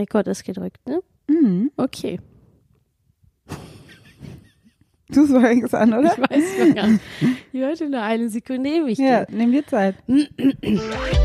Rekord ist gedrückt, ne? Mhm. Okay. Du fängst an, oder? Ich weiß gar nicht. Ich hörte nur eine Sekunde ich Ja, nimm dir Zeit.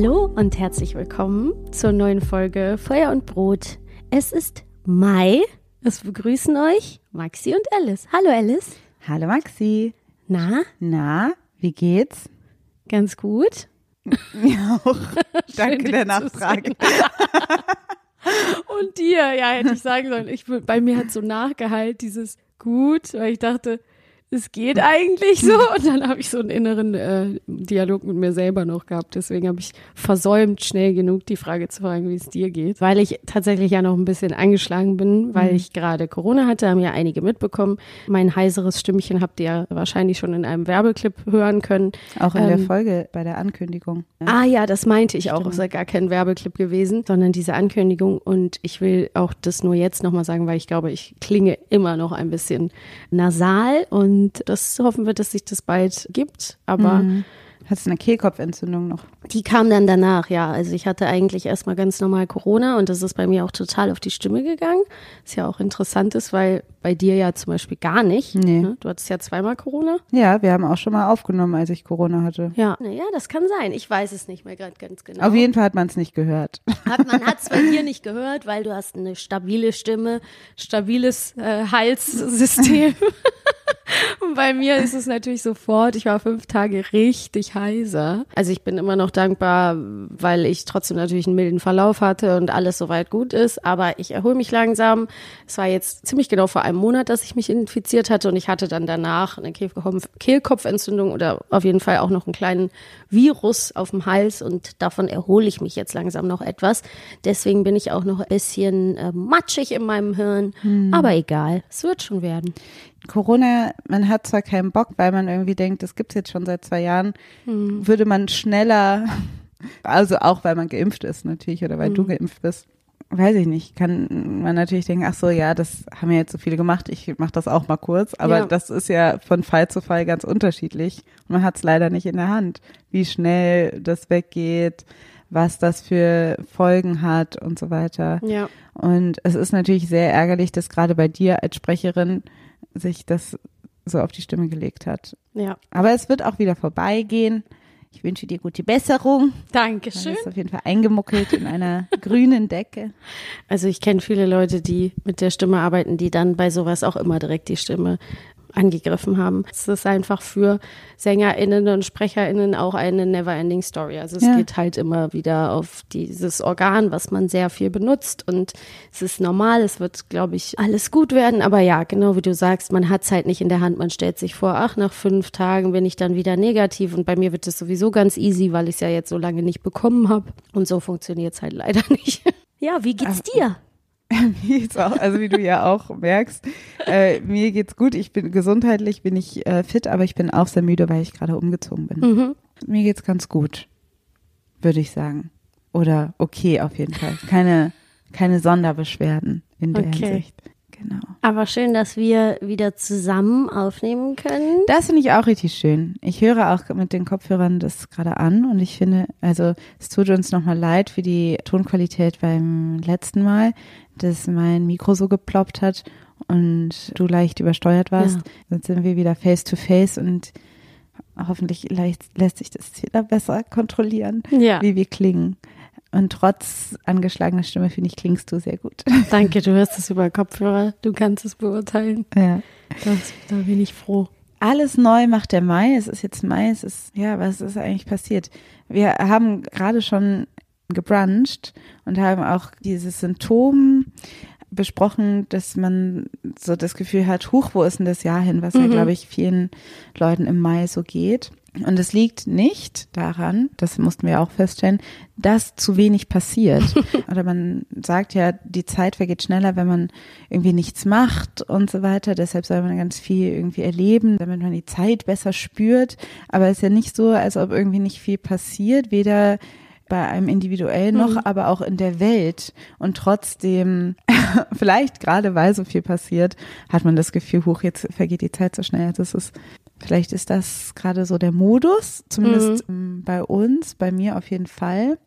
Hallo und herzlich willkommen zur neuen Folge Feuer und Brot. Es ist Mai. Es begrüßen euch Maxi und Alice. Hallo Alice. Hallo Maxi. Na, Na, wie geht's? ganz gut. Mir auch. Danke dich der Nachfrage. Und dir, ja, hätte ich sagen sollen. Ich, bei mir hat so nachgeheilt dieses gut, weil ich dachte, es geht eigentlich so. Und dann habe ich so einen inneren äh, Dialog mit mir selber noch gehabt. Deswegen habe ich versäumt, schnell genug die Frage zu fragen, wie es dir geht. Weil ich tatsächlich ja noch ein bisschen angeschlagen bin, weil ich gerade Corona hatte, haben ja einige mitbekommen. Mein heiseres Stimmchen habt ihr ja wahrscheinlich schon in einem Werbeclip hören können. Auch in der Ähm, Folge bei der Ankündigung. Ja. Ah ja, das meinte ich auch. Es ist ja gar kein Werbeclip gewesen, sondern diese Ankündigung. Und ich will auch das nur jetzt nochmal sagen, weil ich glaube, ich klinge immer noch ein bisschen nasal. Und das hoffen wir, dass sich das bald gibt. Aber Mhm. Hast du eine Kehlkopfentzündung noch? die kam dann danach, ja. Also ich hatte eigentlich erstmal ganz normal Corona und das ist bei mir auch total auf die Stimme gegangen. Ist ja auch interessant ist, weil bei dir ja zum Beispiel gar nicht. Nee. Ne? Du hattest ja zweimal Corona. Ja, wir haben auch schon mal aufgenommen, als ich Corona hatte. Ja, naja, das kann sein. Ich weiß es nicht mehr gerade ganz genau. Auf jeden Fall hat man es nicht gehört. Hat, man hat es bei dir nicht gehört, weil du hast eine stabile Stimme, stabiles äh, Halssystem. Und bei mir ist es natürlich sofort, ich war fünf Tage richtig heiser. Also ich bin immer noch dankbar, weil ich trotzdem natürlich einen milden Verlauf hatte und alles soweit gut ist. Aber ich erhole mich langsam. Es war jetzt ziemlich genau vor einem Monat, dass ich mich infiziert hatte und ich hatte dann danach eine Kehlkopf Kehlkopfentzündung oder auf jeden Fall auch noch einen kleinen Virus auf dem Hals und davon erhole ich mich jetzt langsam noch etwas. Deswegen bin ich auch noch ein bisschen äh, matschig in meinem Hirn. Aber egal, es wird schon werden. Corona, man hat zwar keinen Bock, weil man irgendwie denkt, das gibt's jetzt schon seit zwei Jahren, würde man schneller, also auch weil man geimpft ist natürlich oder weil du geimpft bist, weiß ich nicht, kann man natürlich denken, ach so, ja, das haben ja jetzt so viele gemacht, ich mache das auch mal kurz, aber Ja. das ist ja von Fall zu Fall ganz unterschiedlich und man hat es leider nicht in der Hand, wie schnell das weggeht, was das für Folgen hat und so weiter. Ja. Und es ist natürlich sehr ärgerlich, dass gerade bei dir als Sprecherin sich das so auf die Stimme gelegt hat. Ja. Aber es wird auch wieder vorbeigehen. Ich wünsche dir gute Besserung. Du Dankeschön. bist auf jeden Fall eingemuckelt in einer grünen Decke. Also ich kenne viele Leute, die mit der Stimme arbeiten, die dann bei sowas auch immer direkt die Stimme angegriffen haben. Es ist einfach für SängerInnen und SprecherInnen auch eine never-ending Story. Also es Ja. geht halt immer wieder auf dieses Organ, was man sehr viel benutzt und es ist normal, es wird, glaube ich, alles gut werden. Aber ja, genau wie du sagst, man hat es halt nicht in der Hand. Man stellt sich vor, ach, nach fünf Tagen bin ich dann wieder negativ und bei mir wird es sowieso ganz easy, weil ich es ja jetzt so lange nicht bekommen habe. Und so funktioniert es halt leider nicht. Ja, wie geht's dir? Mir geht's auch, also wie du ja auch merkst, äh, mir geht's gut. Ich bin gesundheitlich, bin ich äh, fit, aber ich bin auch sehr müde, weil ich gerade umgezogen bin. Mhm. Mir geht's ganz gut, würde ich sagen. Oder okay auf jeden Fall. Keine, keine Sonderbeschwerden in der Okay. Hinsicht. Genau. Aber schön, dass wir wieder zusammen aufnehmen können. Das finde ich auch richtig schön. Ich höre auch mit den Kopfhörern das gerade an und ich finde, also es tut uns nochmal leid für die Tonqualität beim letzten Mal, dass mein Mikro so geploppt hat und du leicht übersteuert warst. Ja. Jetzt sind wir wieder face to face und hoffentlich leicht, lässt sich das wieder besser kontrollieren, Ja, wie wir klingen. Und trotz angeschlagener Stimme, finde ich, klingst du sehr gut. danke, du hörst es über Kopfhörer. Du kannst es beurteilen. Ja. Das, da bin ich froh. Alles neu macht der Mai. Es ist jetzt Mai. Es ist, ja, was ist eigentlich passiert? Wir haben gerade schon gebruncht und haben auch dieses Symptom besprochen, dass man so das Gefühl hat, huch, wo ist denn das Jahr hin, was ja, Mhm. glaube ich, vielen Leuten im Mai so geht. Und es liegt nicht daran, das mussten wir auch feststellen, dass zu wenig passiert. Oder man sagt ja, die Zeit vergeht schneller, wenn man irgendwie nichts macht und so weiter. Deshalb soll man ganz viel irgendwie erleben, damit man die Zeit besser spürt. Aber es ist ja nicht so, als ob irgendwie nicht viel passiert, weder bei einem individuell noch, mhm. aber auch in der Welt. Und trotzdem, vielleicht gerade weil so viel passiert, hat man das Gefühl, hoch, jetzt vergeht die Zeit so schnell. Das ist, vielleicht ist das gerade so der Modus, zumindest mhm. bei uns, bei mir auf jeden Fall.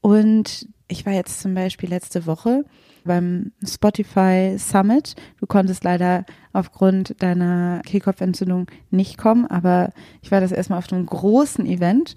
Und ich war jetzt zum Beispiel letzte Woche beim Spotify Summit. Du konntest leider aufgrund deiner Kehlkopfentzündung nicht kommen, aber ich war das erstmal auf einem großen Event.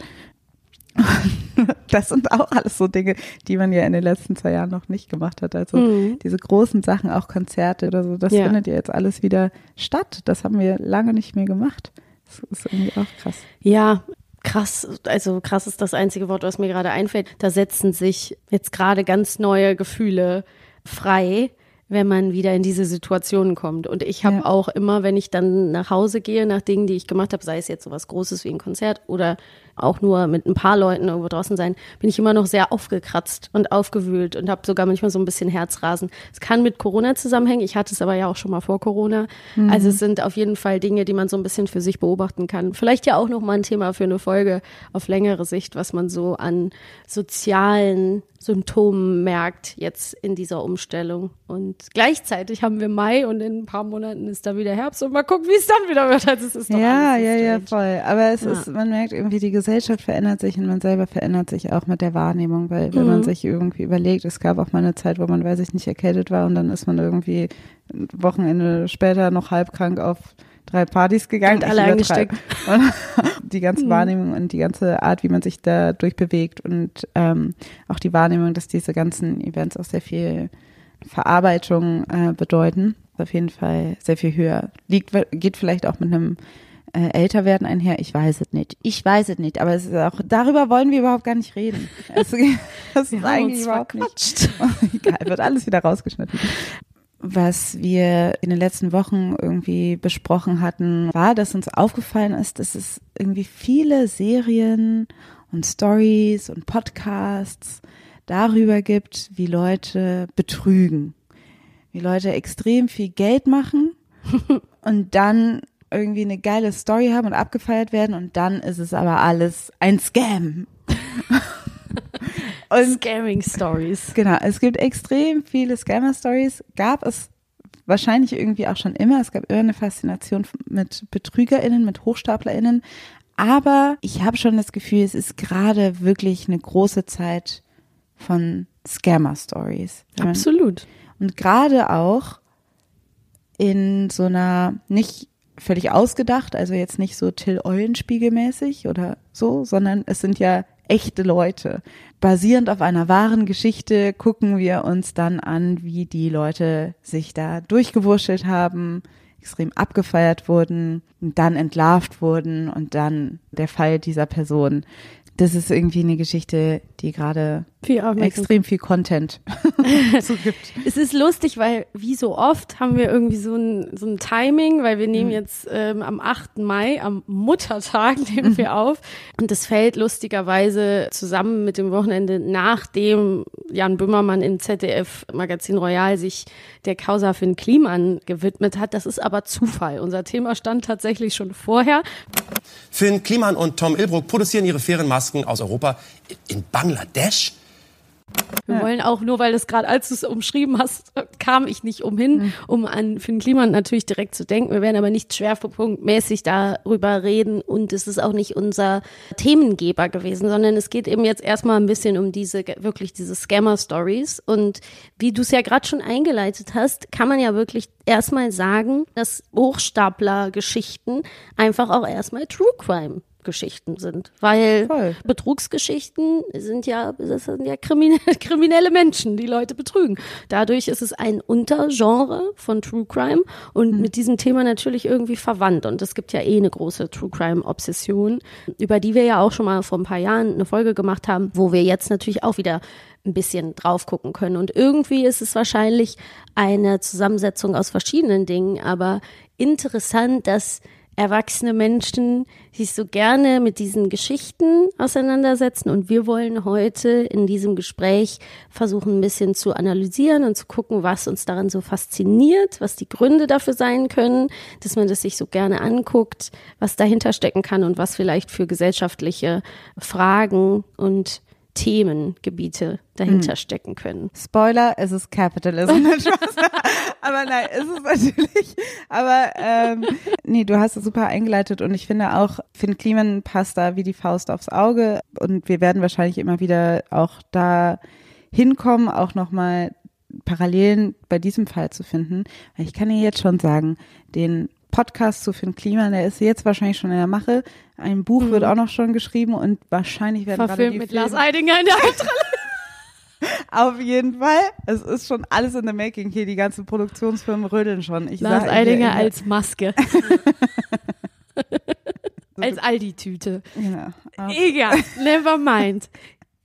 Das sind auch alles so Dinge, die man ja in den letzten zwei Jahren noch nicht gemacht hat. Also mhm. diese großen Sachen, auch Konzerte oder so, das ja. findet ja jetzt alles wieder statt. Das haben wir lange nicht mehr gemacht. Das ist irgendwie auch krass. Ja, krass, also krass ist das einzige Wort, was mir gerade einfällt. Da setzen sich jetzt gerade ganz neue Gefühle frei, wenn man wieder in diese Situationen kommt. Und ich habe ja. auch immer, wenn ich dann nach Hause gehe, nach Dingen, die ich gemacht habe, sei es jetzt so was Großes wie ein Konzert oder auch nur mit ein paar Leuten irgendwo draußen sein, bin ich immer noch sehr aufgekratzt und aufgewühlt und habe sogar manchmal so ein bisschen Herzrasen. Es kann mit Corona zusammenhängen. Ich hatte es aber ja auch schon mal vor Corona. Mhm. Also es sind auf jeden Fall Dinge, die man so ein bisschen für sich beobachten kann. Vielleicht ja auch noch mal ein Thema für eine Folge auf längere Sicht, was man so an sozialen Symptomen merkt jetzt in dieser Umstellung. Und gleichzeitig haben wir Mai und in ein paar Monaten ist da wieder Herbst und mal gucken, wie es dann wieder wird. Also es ist ja, ja, ja, voll. Aber es ja. ist, man merkt irgendwie die Gesellschaft Gesellschaft verändert sich und man selber verändert sich auch mit der Wahrnehmung, weil wenn mhm. man sich irgendwie überlegt, es gab auch mal eine Zeit, wo man, weiß ich nicht, erkältet war und dann ist man irgendwie Wochenende später noch halb krank auf drei Partys gegangen. Und alle eingesteckt. Die ganze mhm. Wahrnehmung und die ganze Art, wie man sich da durchbewegt und ähm, auch die Wahrnehmung, dass diese ganzen Events auch sehr viel Verarbeitung äh, bedeuten, auf jeden Fall sehr viel höher. Liegt, geht vielleicht auch mit einem äh, älter werden einher? Ich weiß es nicht. Ich weiß es nicht, aber es ist auch, darüber wollen wir überhaupt gar nicht reden. Es, das ist eigentlich überhaupt nicht. Egal, wird alles wieder rausgeschnitten. Was wir in den letzten Wochen irgendwie besprochen hatten, war, dass uns aufgefallen ist, dass es irgendwie viele Serien und Stories und Podcasts darüber gibt, wie Leute betrügen, wie Leute extrem viel Geld machen und dann irgendwie eine geile Story haben und abgefeiert werden und dann ist es aber alles ein Scam. und, Scamming Stories. Genau, es gibt extrem viele Scammer Stories. Gab es wahrscheinlich irgendwie auch schon immer. Es gab immer eine Faszination mit BetrügerInnen, mit HochstaplerInnen. Aber ich habe schon das Gefühl, es ist gerade wirklich eine große Zeit von Scammer Stories. Absolut. Und gerade auch in so einer nicht völlig ausgedacht, also jetzt nicht so Till Eulenspiegel mäßig oder so, sondern es sind ja echte Leute. Basierend auf einer wahren Geschichte gucken wir uns dann an, wie die Leute sich da durchgewurschtelt haben, extrem abgefeiert wurden, dann entlarvt wurden und dann der Fall dieser Person. Das ist irgendwie eine Geschichte, die gerade viel extrem viel Content so gibt. Es ist lustig, weil wie so oft haben wir irgendwie so ein, so ein Timing, weil wir nehmen mhm. jetzt ähm, am 8. Mai, am Muttertag nehmen wir auf und das fällt lustigerweise zusammen mit dem Wochenende, nachdem Jan Böhmermann im ZDF Magazin Royal sich der Causa Finn Kliman gewidmet hat. Das ist aber Zufall. Unser Thema stand tatsächlich schon vorher. Finn Kliman und Tom Ilbruck produzieren ihre fairen Masken aus Europa in Bangladesch. Wir ja. wollen auch, nur weil das gerade, als du es umschrieben hast, kam ich nicht umhin, mhm. um an Finn Kliman natürlich direkt zu denken. Wir werden aber nicht schwerpunktmäßig darüber reden und es ist auch nicht unser Themengeber gewesen, sondern es geht eben jetzt erstmal ein bisschen um diese, wirklich diese Scammer-Stories. Und wie du es ja gerade schon eingeleitet hast, kann man ja wirklich erstmal sagen, dass Hochstapler-Geschichten einfach auch erstmal True Crime Geschichten sind, weil Voll. Betrugsgeschichten sind ja, das sind ja kriminelle, kriminelle Menschen, die Leute betrügen. Dadurch ist es ein Untergenre von True Crime und mhm. mit diesem Thema natürlich irgendwie verwandt. Und es gibt ja eh eine große True Crime Obsession, über die wir ja auch schon mal vor ein paar Jahren eine Folge gemacht haben, wo wir jetzt natürlich auch wieder ein bisschen drauf gucken können. Und irgendwie ist es wahrscheinlich eine Zusammensetzung aus verschiedenen Dingen, aber interessant, dass erwachsene Menschen sich so gerne mit diesen Geschichten auseinandersetzen. Und wir wollen heute in diesem Gespräch versuchen, ein bisschen zu analysieren und zu gucken, was uns daran so fasziniert, was die Gründe dafür sein können, dass man das sich so gerne anguckt, was dahinter stecken kann und was vielleicht für gesellschaftliche Fragen und Themengebiete dahinter stecken können. Spoiler, es ist Capitalism. aber nein, es ist natürlich, aber ähm, nee, du hast es super eingeleitet und ich finde auch, Finn Kliman passt da wie die Faust aufs Auge und wir werden wahrscheinlich immer wieder auch da hinkommen, auch nochmal Parallelen bei diesem Fall zu finden. Ich kann dir jetzt schon sagen, den Podcast zu Finn Kliman, der ist jetzt wahrscheinlich schon in der Mache. Ein Buch mhm. wird auch noch schon geschrieben und wahrscheinlich werden Verfilmt gerade die mit Filme Lars Eidinger in der. Auf jeden Fall. Es ist schon alles in the making hier. Die ganzen Produktionsfirmen rödeln schon. Ich Lars sag, Eidinger als Maske. als Aldi-Tüte. Ja. Egal, never mind.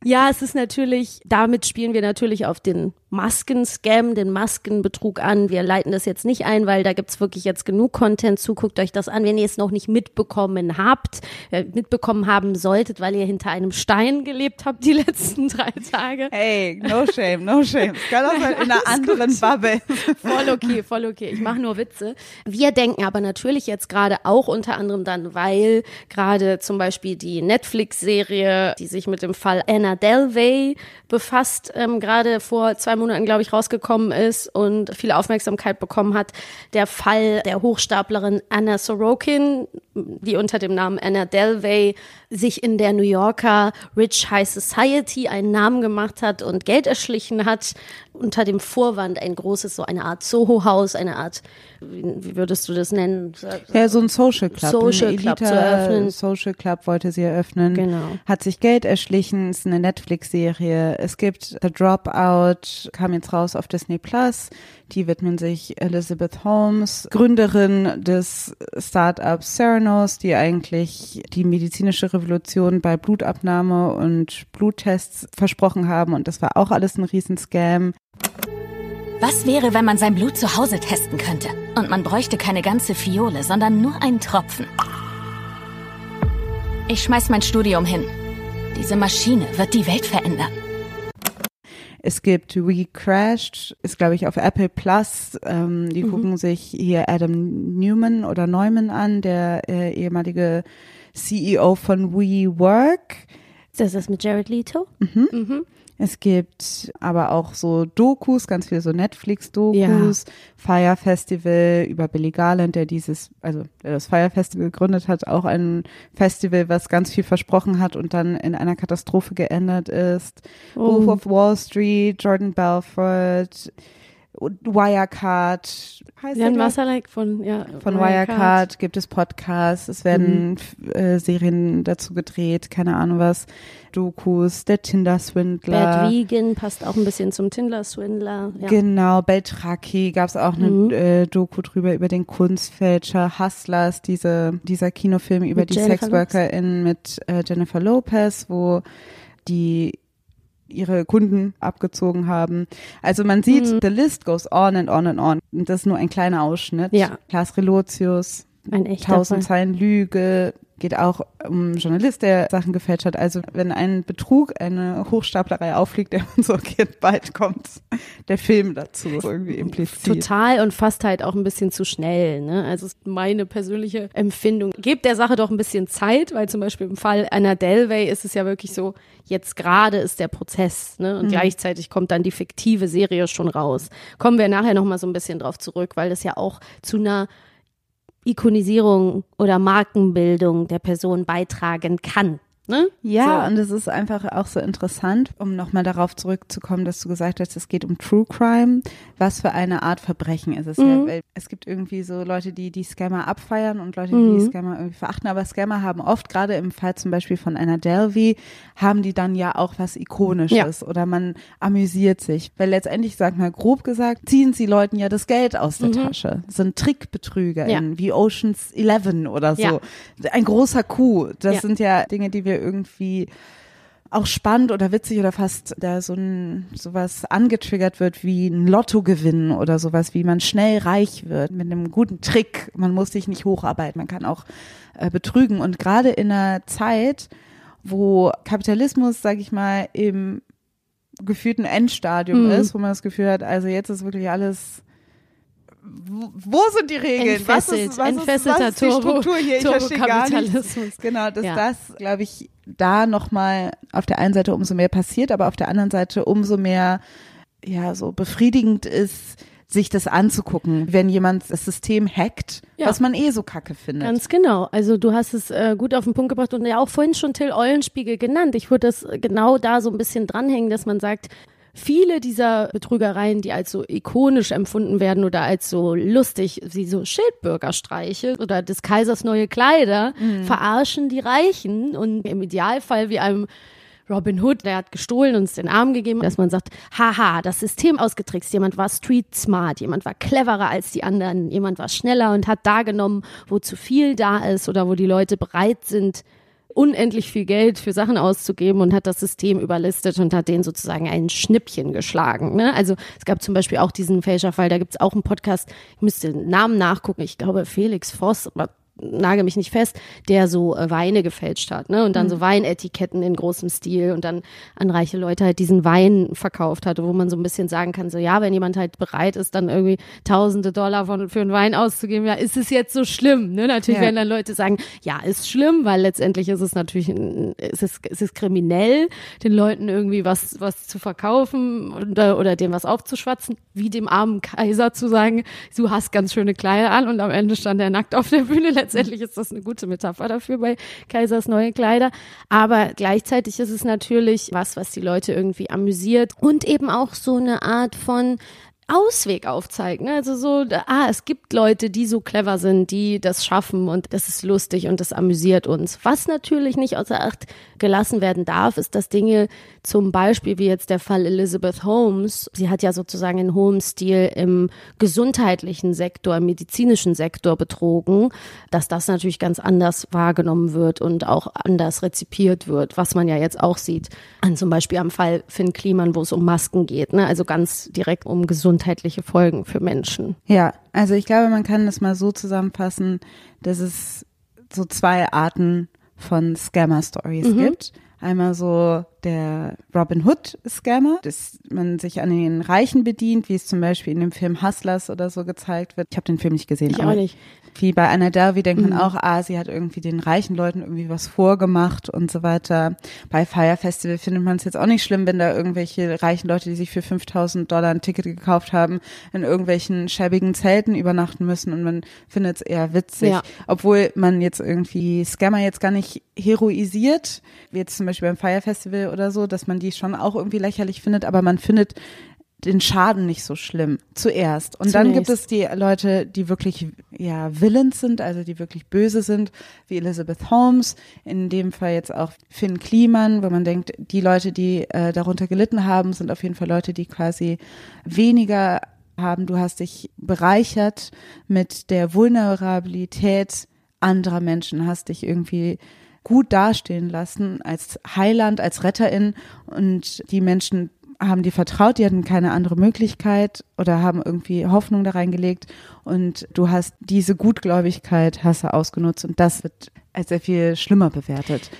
Ja, es ist natürlich, damit spielen wir natürlich auf den Maskenscam, den Maskenbetrug an. Wir leiten das jetzt nicht ein, weil da gibt's wirklich jetzt genug Content zu. Guckt euch das an, wenn ihr es noch nicht mitbekommen habt, äh, mitbekommen haben solltet, weil ihr hinter einem Stein gelebt habt die letzten drei Tage. Hey, no shame, no shame. Es kann auch mal in einer anderen Bubble. Voll okay, voll okay. Ich mache nur Witze. Wir denken aber natürlich jetzt gerade auch unter anderem dann, weil gerade zum Beispiel die Netflix-Serie, die sich mit dem Fall Anna Delvey befasst, ähm, gerade vor zwei Monaten, glaube ich, rausgekommen ist und viel Aufmerksamkeit bekommen hat. Der Fall der Hochstaplerin Anna Sorokin, die unter dem Namen Anna Delvey sich in der New Yorker Rich High Society einen Namen gemacht hat und Geld erschlichen hat, unter dem Vorwand ein großes, so eine Art Soho-Haus, eine Art, wie würdest du das nennen? Ja, so ein Social Club. Social ein Club zu eröffnen. Social Club wollte sie eröffnen. Genau. Hat sich Geld erschlichen, ist eine Netflix-Serie. Es gibt The Dropout, kam jetzt raus auf Disney Plus. Die widmen sich Elizabeth Holmes, Gründerin des Startups Theranos, die eigentlich die medizinische Revolution bei Blutabnahme und Bluttests versprochen haben. Und das war auch alles ein Riesenscam. Was wäre, wenn man sein Blut zu Hause testen könnte? Und man bräuchte keine ganze Fiole, sondern nur einen Tropfen. Ich schmeiß mein Studium hin. Diese Maschine wird die Welt verändern. Es gibt We Crashed, ist glaube ich auf Apple Plus. Ähm, die gucken sich hier Adam Newman oder Neumann an, der äh, ehemalige CEO von WeWork. Das ist mit Jared Leto? Es gibt aber auch so Dokus, ganz viele so Netflix-Dokus, Fire Festival über Billy Garland, der dieses, also der das Fire Festival gegründet hat, auch ein Festival, was ganz viel versprochen hat und dann in einer Katastrophe geendet ist. Wolf of Wall Street, Jordan Belfort, Wirecard, heißt Jan Masalek von, ja, von Wirecard. Gibt es Podcasts, es werden f- äh, Serien dazu gedreht, keine Ahnung was, Dokus, der Tinder-Swindler. Bad Vegan passt auch ein bisschen zum Tindler-Swindler. Ja. Genau, Beltraki gab es auch eine Mhm. äh, Doku drüber über den Kunstfälscher, Hustlers, diese, dieser Kinofilm über Mit die Jennifer SexworkerInnen mit äh, Jennifer Lopez, wo die ihre Kunden abgezogen haben. Also man sieht, Mhm. the list goes on and on and on. Und das ist nur ein kleiner Ausschnitt. Ja. Klaas Relotius, Ein echter Tausend Fall. Zeilen Lüge, geht auch um einen Journalist, der Sachen gefälscht hat. Also wenn ein Betrug, eine Hochstaplerei auffliegt, der man so, okay, bald kommt der Film dazu, so irgendwie implizit. Total und fast halt auch ein bisschen zu schnell. Ne? Also ist meine persönliche Empfindung. Gebt der Sache doch ein bisschen Zeit, weil zum Beispiel im Fall Anna Delvey ist es ja wirklich so, jetzt gerade ist der Prozess ne? und gleichzeitig kommt dann die fiktive Serie schon raus. Kommen wir nachher nochmal so ein bisschen drauf zurück, weil das ja auch zu einer Ikonisierung oder Markenbildung der Person beitragen kann. Ne? Ja, So. und es ist einfach auch so interessant, um nochmal darauf zurückzukommen, dass du gesagt hast, es geht um True Crime. Was für eine Art Verbrechen ist es Mhm. ja? Es gibt irgendwie so Leute, die die Scammer abfeiern und Leute, die Mhm. die Scammer irgendwie verachten. Aber Scammer haben oft, gerade im Fall zum Beispiel von Anna Delvey, haben die dann ja auch was Ikonisches oder man amüsiert sich. Weil letztendlich, sag mal grob gesagt, ziehen sie Leuten ja das Geld aus der Tasche. Sind Trickbetrüger Mhm. Ja. wie Oceans 11 oder so. Ja. Ein großer Coup. Das Ja. sind ja Dinge, die wir irgendwie auch spannend oder witzig oder fast da so ein sowas angetriggert wird wie ein Lottogewinn oder sowas, wie man schnell reich wird mit einem guten Trick. Man muss sich nicht hocharbeiten, man kann auch äh, betrügen. Und gerade in einer Zeit, wo Kapitalismus, sag ich mal, im gefühlten Endstadium Mhm. ist, wo man das Gefühl hat, also jetzt ist wirklich alles wo sind die Regeln? Entfesselt, was ist, was entfesselter ist, was ist die Struktur hier? Ich verstehe gar nichts. Turbokapitalismus. Genau, dass Ja. das, glaube ich, da nochmal auf der einen Seite umso mehr passiert, aber auf der anderen Seite umso mehr, ja, so befriedigend ist, sich das anzugucken, wenn jemand das System hackt, Ja. was man eh so kacke findet. Ganz genau. Also du hast es äh, gut auf den Punkt gebracht und ja auch vorhin schon Till Eulenspiegel genannt. Ich würde das genau da so ein bisschen dranhängen, dass man sagt, viele dieser Betrügereien, die als so ikonisch empfunden werden oder als so lustig, wie so Schildbürgerstreiche oder des Kaisers neue Kleider, verarschen die Reichen. Und im Idealfall wie einem Robin Hood, der hat gestohlen und uns den Arm gegeben, dass man sagt, haha, das System ausgetrickst, jemand war street smart, jemand war cleverer als die anderen, jemand war schneller und hat da genommen, wo zu viel da ist oder wo die Leute bereit sind, unendlich viel Geld für Sachen auszugeben und hat das System überlistet und hat denen sozusagen ein Schnippchen geschlagen. Ne? Also es gab zum Beispiel auch diesen Fälscherfall, da gibt es auch einen Podcast, ich müsste den Namen nachgucken, ich glaube Felix Voss, aber nage mich nicht fest, der so äh, Weine gefälscht hat, ne? Und dann so Weinetiketten in großem Stil und dann an reiche Leute halt diesen Wein verkauft hatte, wo man so ein bisschen sagen kann, so ja, wenn jemand halt bereit ist, dann irgendwie tausende Dollar von, für einen Wein auszugeben, ja, ist es jetzt so schlimm, ne? Natürlich Ja. werden dann Leute sagen, ja, ist schlimm, weil letztendlich ist es natürlich, ein- es ist, es ist kriminell, den Leuten irgendwie was, was zu verkaufen oder, oder dem was aufzuschwatzen, wie dem armen Kaiser zu sagen, du hast ganz schöne Kleider an und am Ende stand er nackt auf der Bühne. Letztendlich ist das eine gute Metapher dafür bei Kaisers neue Kleider. Aber gleichzeitig ist es natürlich was, was die Leute irgendwie amüsiert und eben auch so eine Art von Ausweg aufzeigt. Ne? Also so, ah, es gibt Leute, die so clever sind, die das schaffen und das ist lustig und das amüsiert uns. Was natürlich nicht außer Acht gelassen werden darf, ist, dass Dinge zum Beispiel wie jetzt der Fall Elizabeth Holmes, sie hat ja sozusagen in hohem Stil im gesundheitlichen Sektor, im medizinischen Sektor betrogen, dass das natürlich ganz anders wahrgenommen wird und auch anders rezipiert wird, was man ja jetzt auch sieht an zum Beispiel am Fall Finn Kliman, wo es um Masken geht, ne? also ganz direkt um gesundheitliche Folgen für Menschen. Ja, also ich glaube, man kann das mal so zusammenfassen, dass es so zwei Arten von Scammer-Stories Mhm. gibt. Einmal so der Robin Hood-Scammer, dass man sich an den Reichen bedient, wie es zum Beispiel in dem Film Hustlers oder so gezeigt wird. Ich habe den Film nicht gesehen. Ich auch nicht. Wie bei Anna Delvey denkt Mhm. man auch, ah, sie hat irgendwie den reichen Leuten irgendwie was vorgemacht und so weiter. Bei Fire Festival findet man es jetzt auch nicht schlimm, wenn da irgendwelche reichen Leute, die sich für 5000 Dollar ein Ticket gekauft haben, in irgendwelchen schäbigen Zelten übernachten müssen und man findet es eher witzig. Ja. Obwohl man jetzt irgendwie Scammer jetzt gar nicht heroisiert, wie jetzt zum Beispiel beim Fire Festival oder so, dass man die schon auch irgendwie lächerlich findet, aber man findet den Schaden nicht so schlimm zuerst. Und dann gibt Zunächst. es die Leute, die wirklich ja Villains sind, also die wirklich böse sind, wie Elizabeth Holmes, in dem Fall jetzt auch Finn Kliman, wo man denkt, die Leute, die äh, darunter gelitten haben, sind auf jeden Fall Leute, die quasi weniger haben. Du hast dich bereichert mit der Vulnerabilität anderer Menschen, hast dich irgendwie gut dastehen lassen als Heiland, als Retterin und die Menschen haben dir vertraut, die hatten keine andere Möglichkeit oder haben irgendwie Hoffnung da reingelegt und du hast diese Gutgläubigkeit hast du ausgenutzt und das wird als sehr viel schlimmer bewertet.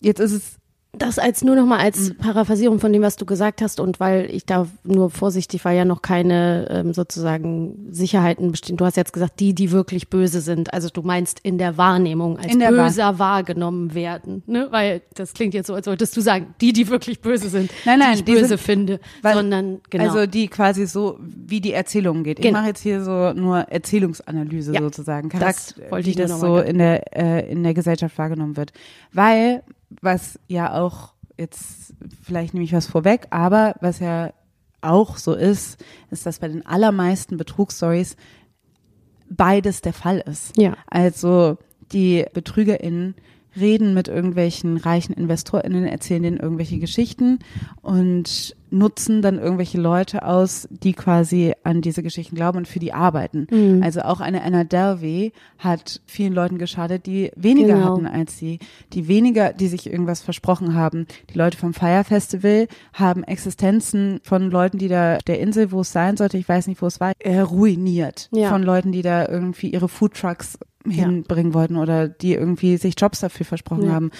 Jetzt ist es Das als nur noch mal als Paraphrasierung von dem, was du gesagt hast und weil ich da nur vorsichtig war, ja noch keine ähm, sozusagen Sicherheiten bestehen. Du hast jetzt gesagt, die, die wirklich böse sind. Also du meinst in der Wahrnehmung als In der Wahr- böser wahrgenommen werden, ne? Weil das klingt jetzt so, als wolltest du sagen, die, die wirklich böse sind, Nein, nein, die ich die böse sind- finde, weil- sondern genau. Also die quasi so, wie die Erzählung geht. Ich Genau. mache jetzt hier so nur Erzählungsanalyse Ja, sozusagen, das Charakter, wollte wie ich nur das so in der, äh, in der Gesellschaft wahrgenommen wird. Weil, was ja auch, jetzt vielleicht nehme ich was vorweg, aber was ja auch so ist, ist, dass bei den allermeisten Betrugsstories beides der Fall ist. Ja. Also die BetrügerInnen reden mit irgendwelchen reichen InvestorInnen, erzählen denen irgendwelche Geschichten und nutzen dann irgendwelche Leute aus, die quasi an diese Geschichten glauben und für die arbeiten. Mhm. Also auch eine Anna Delvey hat vielen Leuten geschadet, die weniger Genau. hatten als sie, die weniger, die sich irgendwas versprochen haben. Die Leute vom Fire Festival haben Existenzen von Leuten, die da der Insel, wo es sein sollte, ich weiß nicht, wo es war, ruiniert. Ja. Von Leuten, die da irgendwie ihre Foodtrucks hinbringen wollten oder die irgendwie sich Jobs dafür versprochen Ja. haben.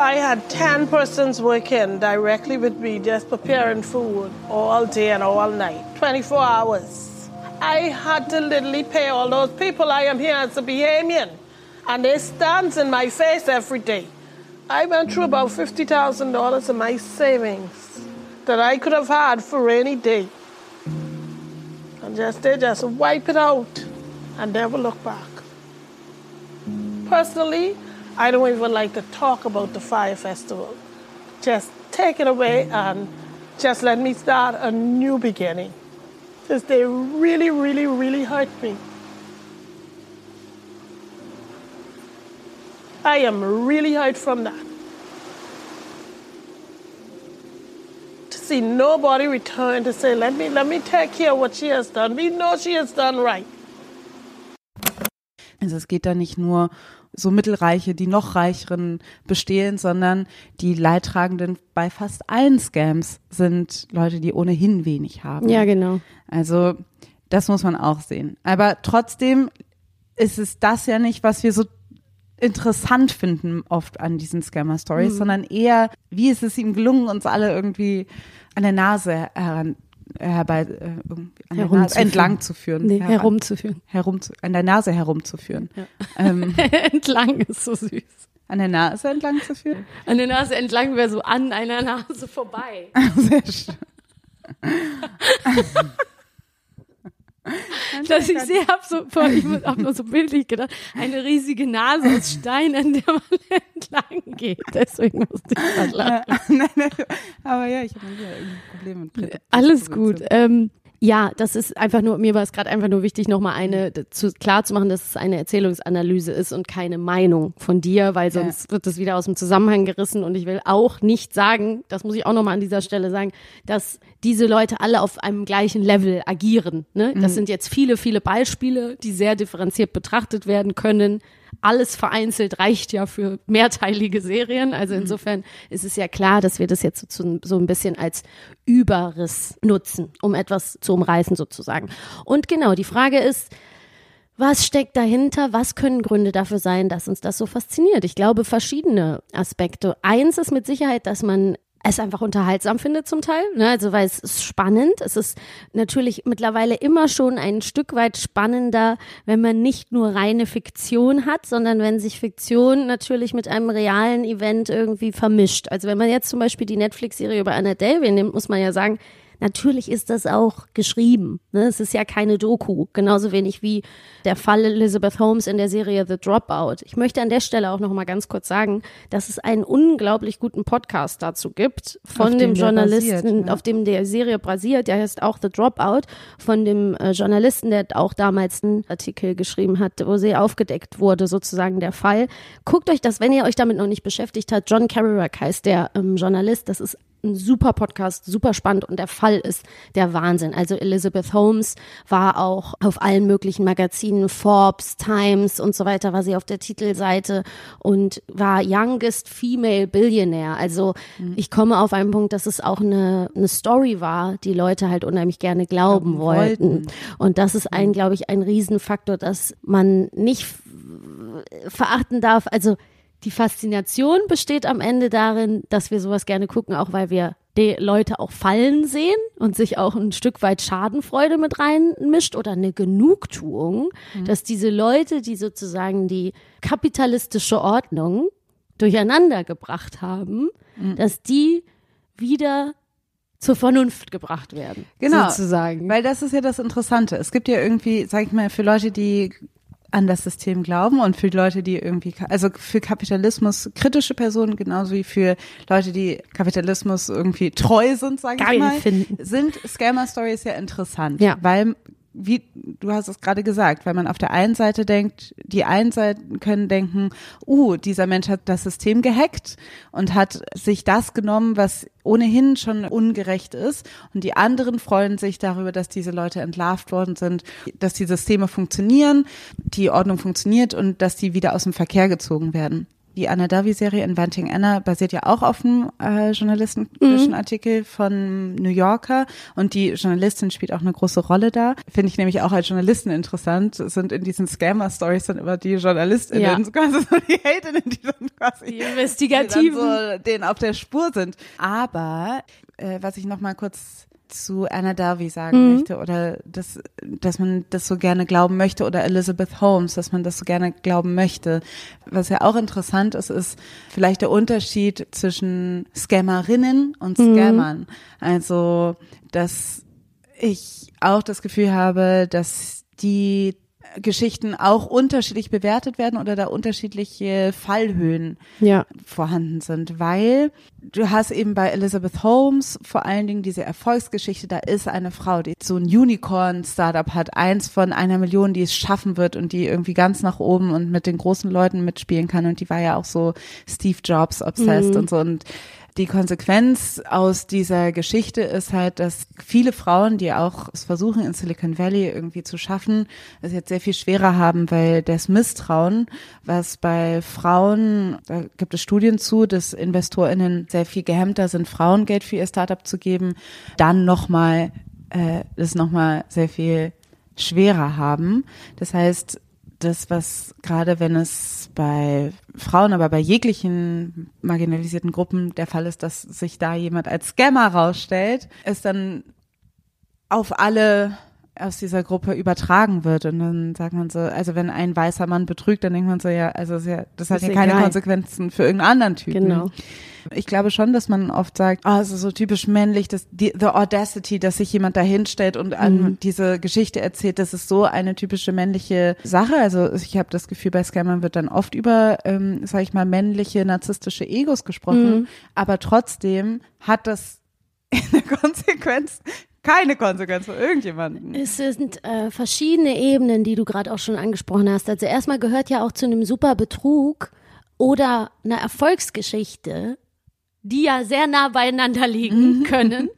I had 10 persons working directly with me, just preparing food all day and all night, 24 hours. I had to literally pay all those people I am here as a Bahamian. And they stands in my face every day. I went through about $50,000 of my savings that I could have had for any day. And just they just wipe it out and never look back. Personally, I don't even like to talk about the fire festival. Just take it away and just let me start a new beginning. Because they really, really, really hurt me. I am really hurt from that. To see nobody return to say, let me, let me take care of what she has done. We know she has done right. Also es geht da nicht nur so Mittelreiche, die noch reicheren bestehen, sondern die Leidtragenden bei fast allen Scams sind Leute, die ohnehin wenig haben. Ja, genau. Also das muss man auch sehen. Aber trotzdem ist es das ja nicht, was wir so interessant finden oft an diesen Scammer-Stories, sondern eher, wie ist es ihm gelungen, uns alle irgendwie an der Nase heran, herbei, äh, an der Nase entlang zu führen. Nee, Heran- herumzuführen. Herum zu, an der Nase herumzuführen. Ähm, entlang ist so süß. an der Nase entlang zu führen? An der Nase entlang wäre so an einer Nase vorbei. Sehr schön. Dass ich sehe, hab so, ich hab nur so bildlich gedacht, eine riesige Nase aus Stein, an der man entlang geht. Deswegen musste ich gerade lachen. nein, nein, aber ja, ich habe wieder irgendwie Probleme mit Prädikat- Alles gut. Ähm, ja, das ist einfach nur, mir war es gerade einfach nur wichtig, nochmal eine zu, klar zu machen, dass es eine Erzählungsanalyse ist und keine Meinung von dir, weil sonst wird es wieder aus dem Zusammenhang gerissen und ich will auch nicht sagen, das muss ich auch nochmal an dieser Stelle sagen, dass diese Leute alle auf einem gleichen Level agieren. Ne? Das sind jetzt viele, viele Beispiele, die sehr differenziert betrachtet werden können. Alles vereinzelt reicht ja für mehrteilige Serien. Also insofern ist es ja klar, dass wir das jetzt so, so ein bisschen als Überriss nutzen, um etwas zu umreißen sozusagen. Und genau, die Frage ist, was steckt dahinter? Was können Gründe dafür sein, dass uns das so fasziniert? Ich glaube, verschiedene Aspekte. Eins ist mit Sicherheit, dass man es einfach unterhaltsam findet zum Teil, ne? also weil es ist spannend. Es ist natürlich mittlerweile immer schon ein Stück weit spannender, wenn man nicht nur reine Fiktion hat, sondern wenn sich Fiktion natürlich mit einem realen Event irgendwie vermischt. Also wenn man jetzt zum Beispiel die Netflix-Serie über Anna Delvey nimmt, muss man ja sagen, Natürlich ist das auch geschrieben. Ne? Es ist ja keine Doku, genauso wenig wie der Fall Elizabeth Holmes in der Serie The Dropout. Ich möchte an der Stelle auch noch mal ganz kurz sagen, dass es einen unglaublich guten Podcast dazu gibt von Auf dem dem Journalisten, basiert, ja. auf dem der Serie basiert. Der heißt auch The Dropout von dem äh, Journalisten, der auch damals einen Artikel geschrieben hat, wo sie aufgedeckt wurde, sozusagen der Fall. Guckt euch das, wenn ihr euch damit noch nicht beschäftigt habt. John Carrack heißt der ähm, Journalist. Das ist ein super Podcast, super spannend und der Fall ist der Wahnsinn. Also Elizabeth Holmes war auch auf allen möglichen Magazinen, Forbes, Times und so weiter, war sie auf der Titelseite und war Youngest Female Billionaire. Also ich komme auf einen Punkt, dass es auch eine, eine Story war, die Leute halt unheimlich gerne glauben Glauben wollten. wollten. Und das ist ein, glaube ich, ein Riesenfaktor, dass man nicht verachten darf. Also die Faszination besteht am Ende darin, dass wir sowas gerne gucken, auch weil wir die Leute auch fallen sehen und sich auch ein Stück weit Schadenfreude mit reinmischt oder eine Genugtuung, dass diese Leute, die sozusagen die kapitalistische Ordnung durcheinander gebracht haben, dass die wieder zur Vernunft gebracht werden. Genau, Sozusagen. weil das ist ja das Interessante. Es gibt ja irgendwie, sag ich mal, für Leute, die an das System glauben und für Leute, die irgendwie, also für Kapitalismus kritische Personen genauso wie für Leute, die Kapitalismus irgendwie treu sind, sag Geil ich mal, finden. sind Scammer-Stories ja interessant, Ja. weil wie du hast es gerade gesagt, weil man auf der einen Seite denkt, die einen Seiten können denken, uh, dieser Mensch hat das System gehackt und hat sich das genommen, was ohnehin schon ungerecht ist. Und die anderen freuen sich darüber, dass diese Leute entlarvt worden sind, dass die Systeme funktionieren, die Ordnung funktioniert und dass die wieder aus dem Verkehr gezogen werden. Die Anna Davi-Serie Inventing Anna basiert ja auch auf einem äh, journalistischen Artikel von New Yorker und die Journalistin spielt auch eine große Rolle da. Finde ich nämlich auch als Journalisten interessant. Es Sind in diesen Scammer-Stories dann immer die JournalistInnen, Ja. quasi so die Heldinnen, die dann quasi Die Investigativen. die dann so denen auf der Spur sind. Aber äh, was ich noch mal kurz zu Anna Delvey sagen Mhm. möchte oder dass, dass man das so gerne glauben möchte oder Elizabeth Holmes, dass man das so gerne glauben möchte. Was ja auch interessant ist, ist vielleicht der Unterschied zwischen Scammerinnen und Mhm. Scammern. Also, dass ich auch das Gefühl habe, dass die Geschichten auch unterschiedlich bewertet werden oder da unterschiedliche Fallhöhen Ja. vorhanden sind, weil du hast eben bei Elizabeth Holmes vor allen Dingen diese Erfolgsgeschichte, da ist eine Frau, die so ein Unicorn-Startup hat, eins von einer Million, die es schaffen wird und die irgendwie ganz nach oben und mit den großen Leuten mitspielen kann. Und die war ja auch so Steve Jobs obsessed und so. Und die Konsequenz aus dieser Geschichte ist halt, dass viele Frauen, die auch es versuchen, in Silicon Valley irgendwie zu schaffen, es jetzt sehr viel schwerer haben, weil das Misstrauen, was bei Frauen, da gibt es Studien zu, dass InvestorInnen sehr viel gehemmter sind, Frauen Geld für ihr Startup zu geben, dann nochmal, äh, das nochmal sehr viel schwerer haben. Das heißt, das, was gerade wenn es bei Frauen, aber bei jeglichen marginalisierten Gruppen der Fall ist, dass sich da jemand als Scammer rausstellt, ist dann auf alle aus dieser Gruppe übertragen wird und dann sagt man so, also wenn ein weißer Mann betrügt, dann denkt man so, ja, also ja, das hat ja keine egal. Konsequenzen für irgendeinen anderen Typen. Genau. Ich glaube schon, dass man oft sagt, ah, es ist so typisch männlich, dass die, the audacity, dass sich jemand da hinstellt und an diese Geschichte erzählt, das ist so eine typische männliche Sache. Also ich habe das Gefühl, bei Scammern wird dann oft über, ähm, sage ich mal, männliche narzisstische Egos gesprochen, aber trotzdem hat das in der Konsequenz keine Konsequenz für irgendjemanden. Es sind äh, verschiedene Ebenen, die du gerade auch schon angesprochen hast. Also erstmal gehört ja auch zu einem super Betrug oder einer Erfolgsgeschichte, die ja sehr nah beieinander liegen können.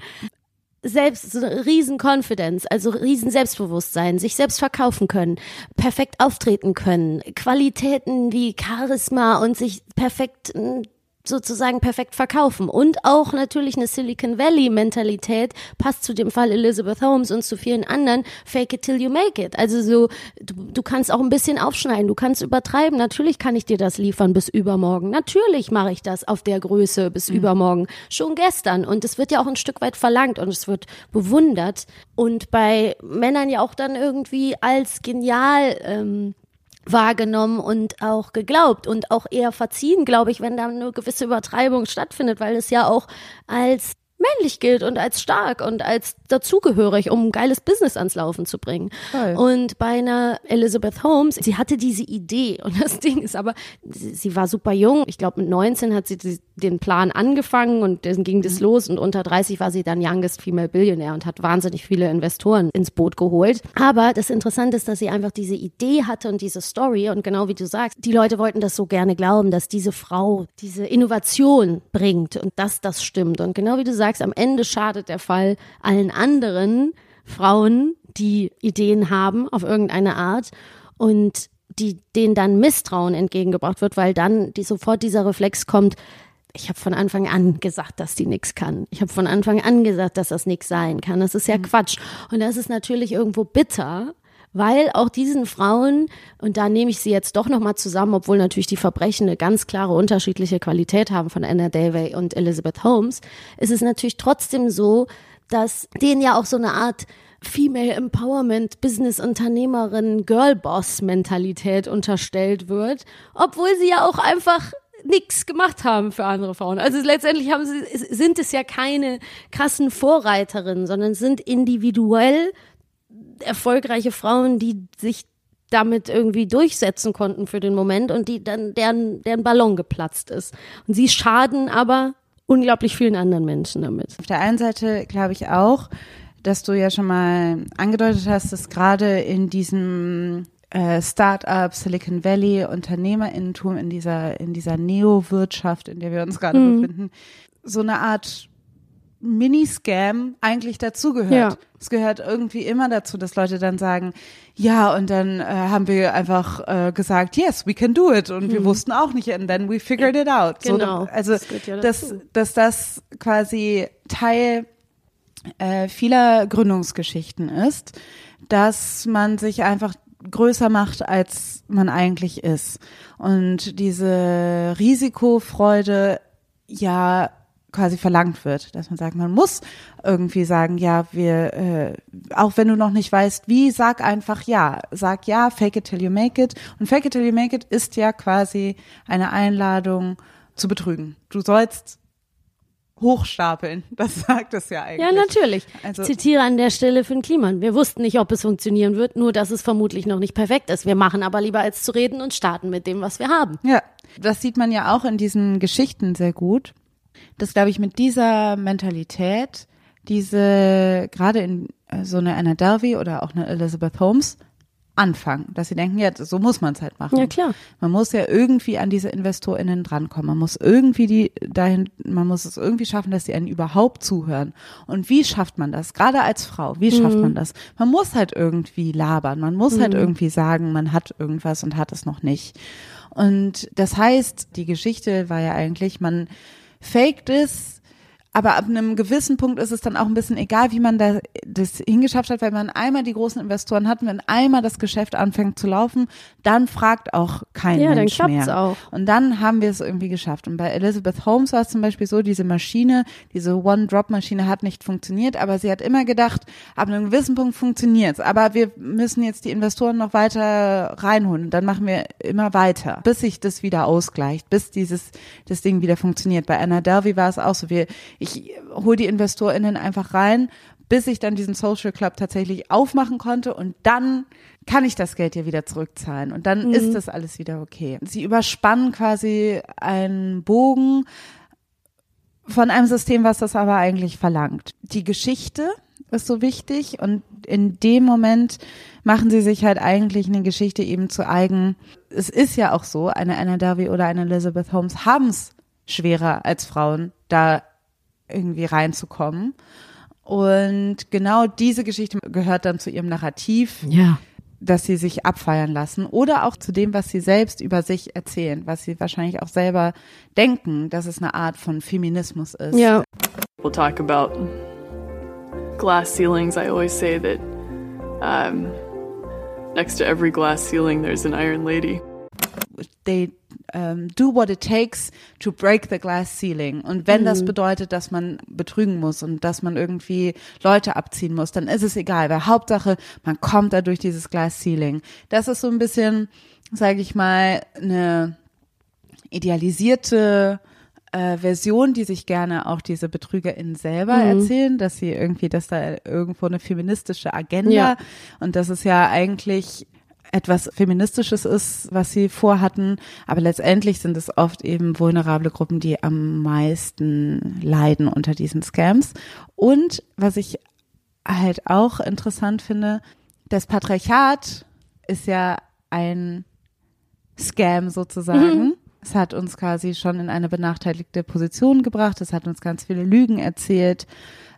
Selbst so riesen Confidence, also riesen Selbstbewusstsein, sich selbst verkaufen können, perfekt auftreten können, Qualitäten wie Charisma und sich perfekt mm, sozusagen perfekt verkaufen und auch natürlich eine Silicon Valley Mentalität passt zu dem Fall Elizabeth Holmes und zu vielen anderen fake it till you make it. Also so du, du kannst auch ein bisschen aufschneiden, du kannst übertreiben. Natürlich kann ich dir das liefern bis übermorgen. Natürlich mache ich das auf der Größe bis übermorgen. Schon gestern und es wird ja auch ein Stück weit verlangt und es wird bewundert und bei Männern ja auch dann irgendwie als genial ähm, wahrgenommen und auch geglaubt und auch eher verziehen, glaube ich, wenn da eine gewisse Übertreibung stattfindet, weil es ja auch als männlich gilt und als stark und als dazugehörig, um ein geiles Business ans Laufen zu bringen. Voll. Und bei einer Elizabeth Holmes, sie hatte diese Idee und das Ding ist aber, sie, sie war super jung. Ich glaube, mit 19 hat sie die, den Plan angefangen und dann ging das los und unter 30 war sie dann Youngest Female Billionaire und hat wahnsinnig viele Investoren ins Boot geholt. Aber das Interessante ist, dass sie einfach diese Idee hatte und diese Story und genau wie du sagst, die Leute wollten das so gerne glauben, dass diese Frau diese Innovation bringt und dass das stimmt. Und genau wie du sagst, am Ende schadet der Fall allen anderen Frauen, die Ideen haben auf irgendeine Art und die denen dann Misstrauen entgegengebracht wird, weil dann die, sofort dieser Reflex kommt, ich habe von Anfang an gesagt, dass die nichts kann. Ich habe von Anfang an gesagt, dass das nichts sein kann. Das ist ja Quatsch. Und das ist natürlich irgendwo bitter, weil auch diesen Frauen, und da nehme ich sie jetzt doch nochmal zusammen, obwohl natürlich die Verbrechen eine ganz klare unterschiedliche Qualität haben von Anna Davey und Elizabeth Holmes, ist es natürlich trotzdem so, dass denen ja auch so eine Art Female Empowerment, Business Unternehmerin, Girlboss Mentalität unterstellt wird, obwohl sie ja auch einfach nichts gemacht haben für andere Frauen. Also letztendlich haben sie, sind es ja keine krassen Vorreiterinnen, sondern sind individuell erfolgreiche Frauen, die sich damit irgendwie durchsetzen konnten für den Moment und die dann deren, deren Ballon geplatzt ist. Und sie schaden aber unglaublich vielen anderen Menschen damit. Auf der einen Seite glaube ich auch, dass du ja schon mal angedeutet hast, dass gerade in diesem äh, Start-up, Silicon Valley, Unternehmerinnentum, in dieser, in dieser Neo-Wirtschaft, in der wir uns gerade befinden, so eine Art Mini-Scam eigentlich dazugehört. Ja. Es gehört irgendwie immer dazu, dass Leute dann sagen, ja, und dann äh, haben wir einfach äh, gesagt, yes, we can do it. Und wir wussten auch nicht, and then we figured it out. Genau, So, also, das ja dass, dass das quasi Teil äh, vieler Gründungsgeschichten ist, dass man sich einfach größer macht, als man eigentlich ist. Und diese Risikofreude ja quasi verlangt wird, dass man sagt, man muss irgendwie sagen, ja, wir, äh, auch wenn du noch nicht weißt, wie, sag einfach ja, sag ja, fake it till you make it. Und fake it till you make it ist ja quasi eine Einladung zu betrügen. Du sollst hochstapeln. Das sagt es ja eigentlich. Ja, natürlich. Also- ich zitiere an der Stelle Finn Kliman. Wir wussten nicht, ob es funktionieren wird, nur dass es vermutlich noch nicht perfekt ist. Wir machen aber lieber als zu reden und starten mit dem, was wir haben. Ja, das sieht man ja auch in diesen Geschichten sehr gut. Das glaube ich mit dieser Mentalität, diese gerade in äh, so eine Anna Delvey oder auch eine Elizabeth Holmes anfangen, dass sie denken, ja, so muss man es halt machen. Ja, klar. Man muss ja irgendwie an diese InvestorInnen drankommen. Man muss irgendwie die dahin, man muss es irgendwie schaffen, dass sie einen überhaupt zuhören. Und wie schafft man das? Gerade als Frau, wie schafft man das? Man muss halt irgendwie labern. Man muss halt irgendwie sagen, man hat irgendwas und hat es noch nicht. Und das heißt, die Geschichte war ja eigentlich, man faked es, aber ab einem gewissen Punkt ist es dann auch ein bisschen egal, wie man da das hingeschafft hat, weil man einmal die großen Investoren hat, wenn einmal das Geschäft anfängt zu laufen, dann fragt auch kein Ja, dann Mensch klappt's mehr. auch. Und dann haben wir es irgendwie geschafft. Und bei Elizabeth Holmes war es zum Beispiel so, diese Maschine, diese One-Drop-Maschine hat nicht funktioniert, aber sie hat immer gedacht, ab einem gewissen Punkt funktioniert's. Aber wir müssen jetzt die Investoren noch weiter reinholen. Und dann machen wir immer weiter, bis sich das wieder ausgleicht, bis dieses das Ding wieder funktioniert. Bei Anna Delvey war es auch so. Wir, ich hole die InvestorInnen einfach rein, bis ich dann diesen Social Club tatsächlich aufmachen konnte und dann kann ich das Geld dir wieder zurückzahlen und dann ist das alles wieder okay. Sie überspannen quasi einen Bogen von einem System, was das aber eigentlich verlangt. Die Geschichte ist so wichtig und in dem Moment machen sie sich halt eigentlich eine Geschichte eben zu eigen. Es ist ja auch so, eine Anna Darby oder eine Elizabeth Holmes haben es schwerer als Frauen, da irgendwie reinzukommen. Und genau diese Geschichte gehört dann zu ihrem Narrativ Ja. dass sie sich abfeiern lassen oder auch zu dem, was sie selbst über sich erzählen, was sie wahrscheinlich auch selber denken, dass es eine Art von Feminismus ist. Ja. We'll talk about glass ceilings. I always say that um, next to every glass ceiling, there's an iron lady. They um, do what it takes to break the glass ceiling. Und wenn das bedeutet, dass man betrügen muss und dass man irgendwie Leute abziehen muss, dann ist es egal, weil Hauptsache, man kommt da durch dieses Glass Ceiling. Das ist so ein bisschen, sage ich mal, eine idealisierte äh, Version, die sich gerne auch diese BetrügerInnen selber erzählen, dass sie irgendwie, dass da irgendwo eine feministische Agenda Ja. und dass es ja eigentlich etwas Feministisches ist, was sie vorhatten, aber letztendlich sind es oft eben vulnerable Gruppen, die am meisten leiden unter diesen Scams. Und was ich halt auch interessant finde, das Patriarchat ist ja ein Scam sozusagen. Es hat uns quasi schon in eine benachteiligte Position gebracht. Es hat uns ganz viele Lügen erzählt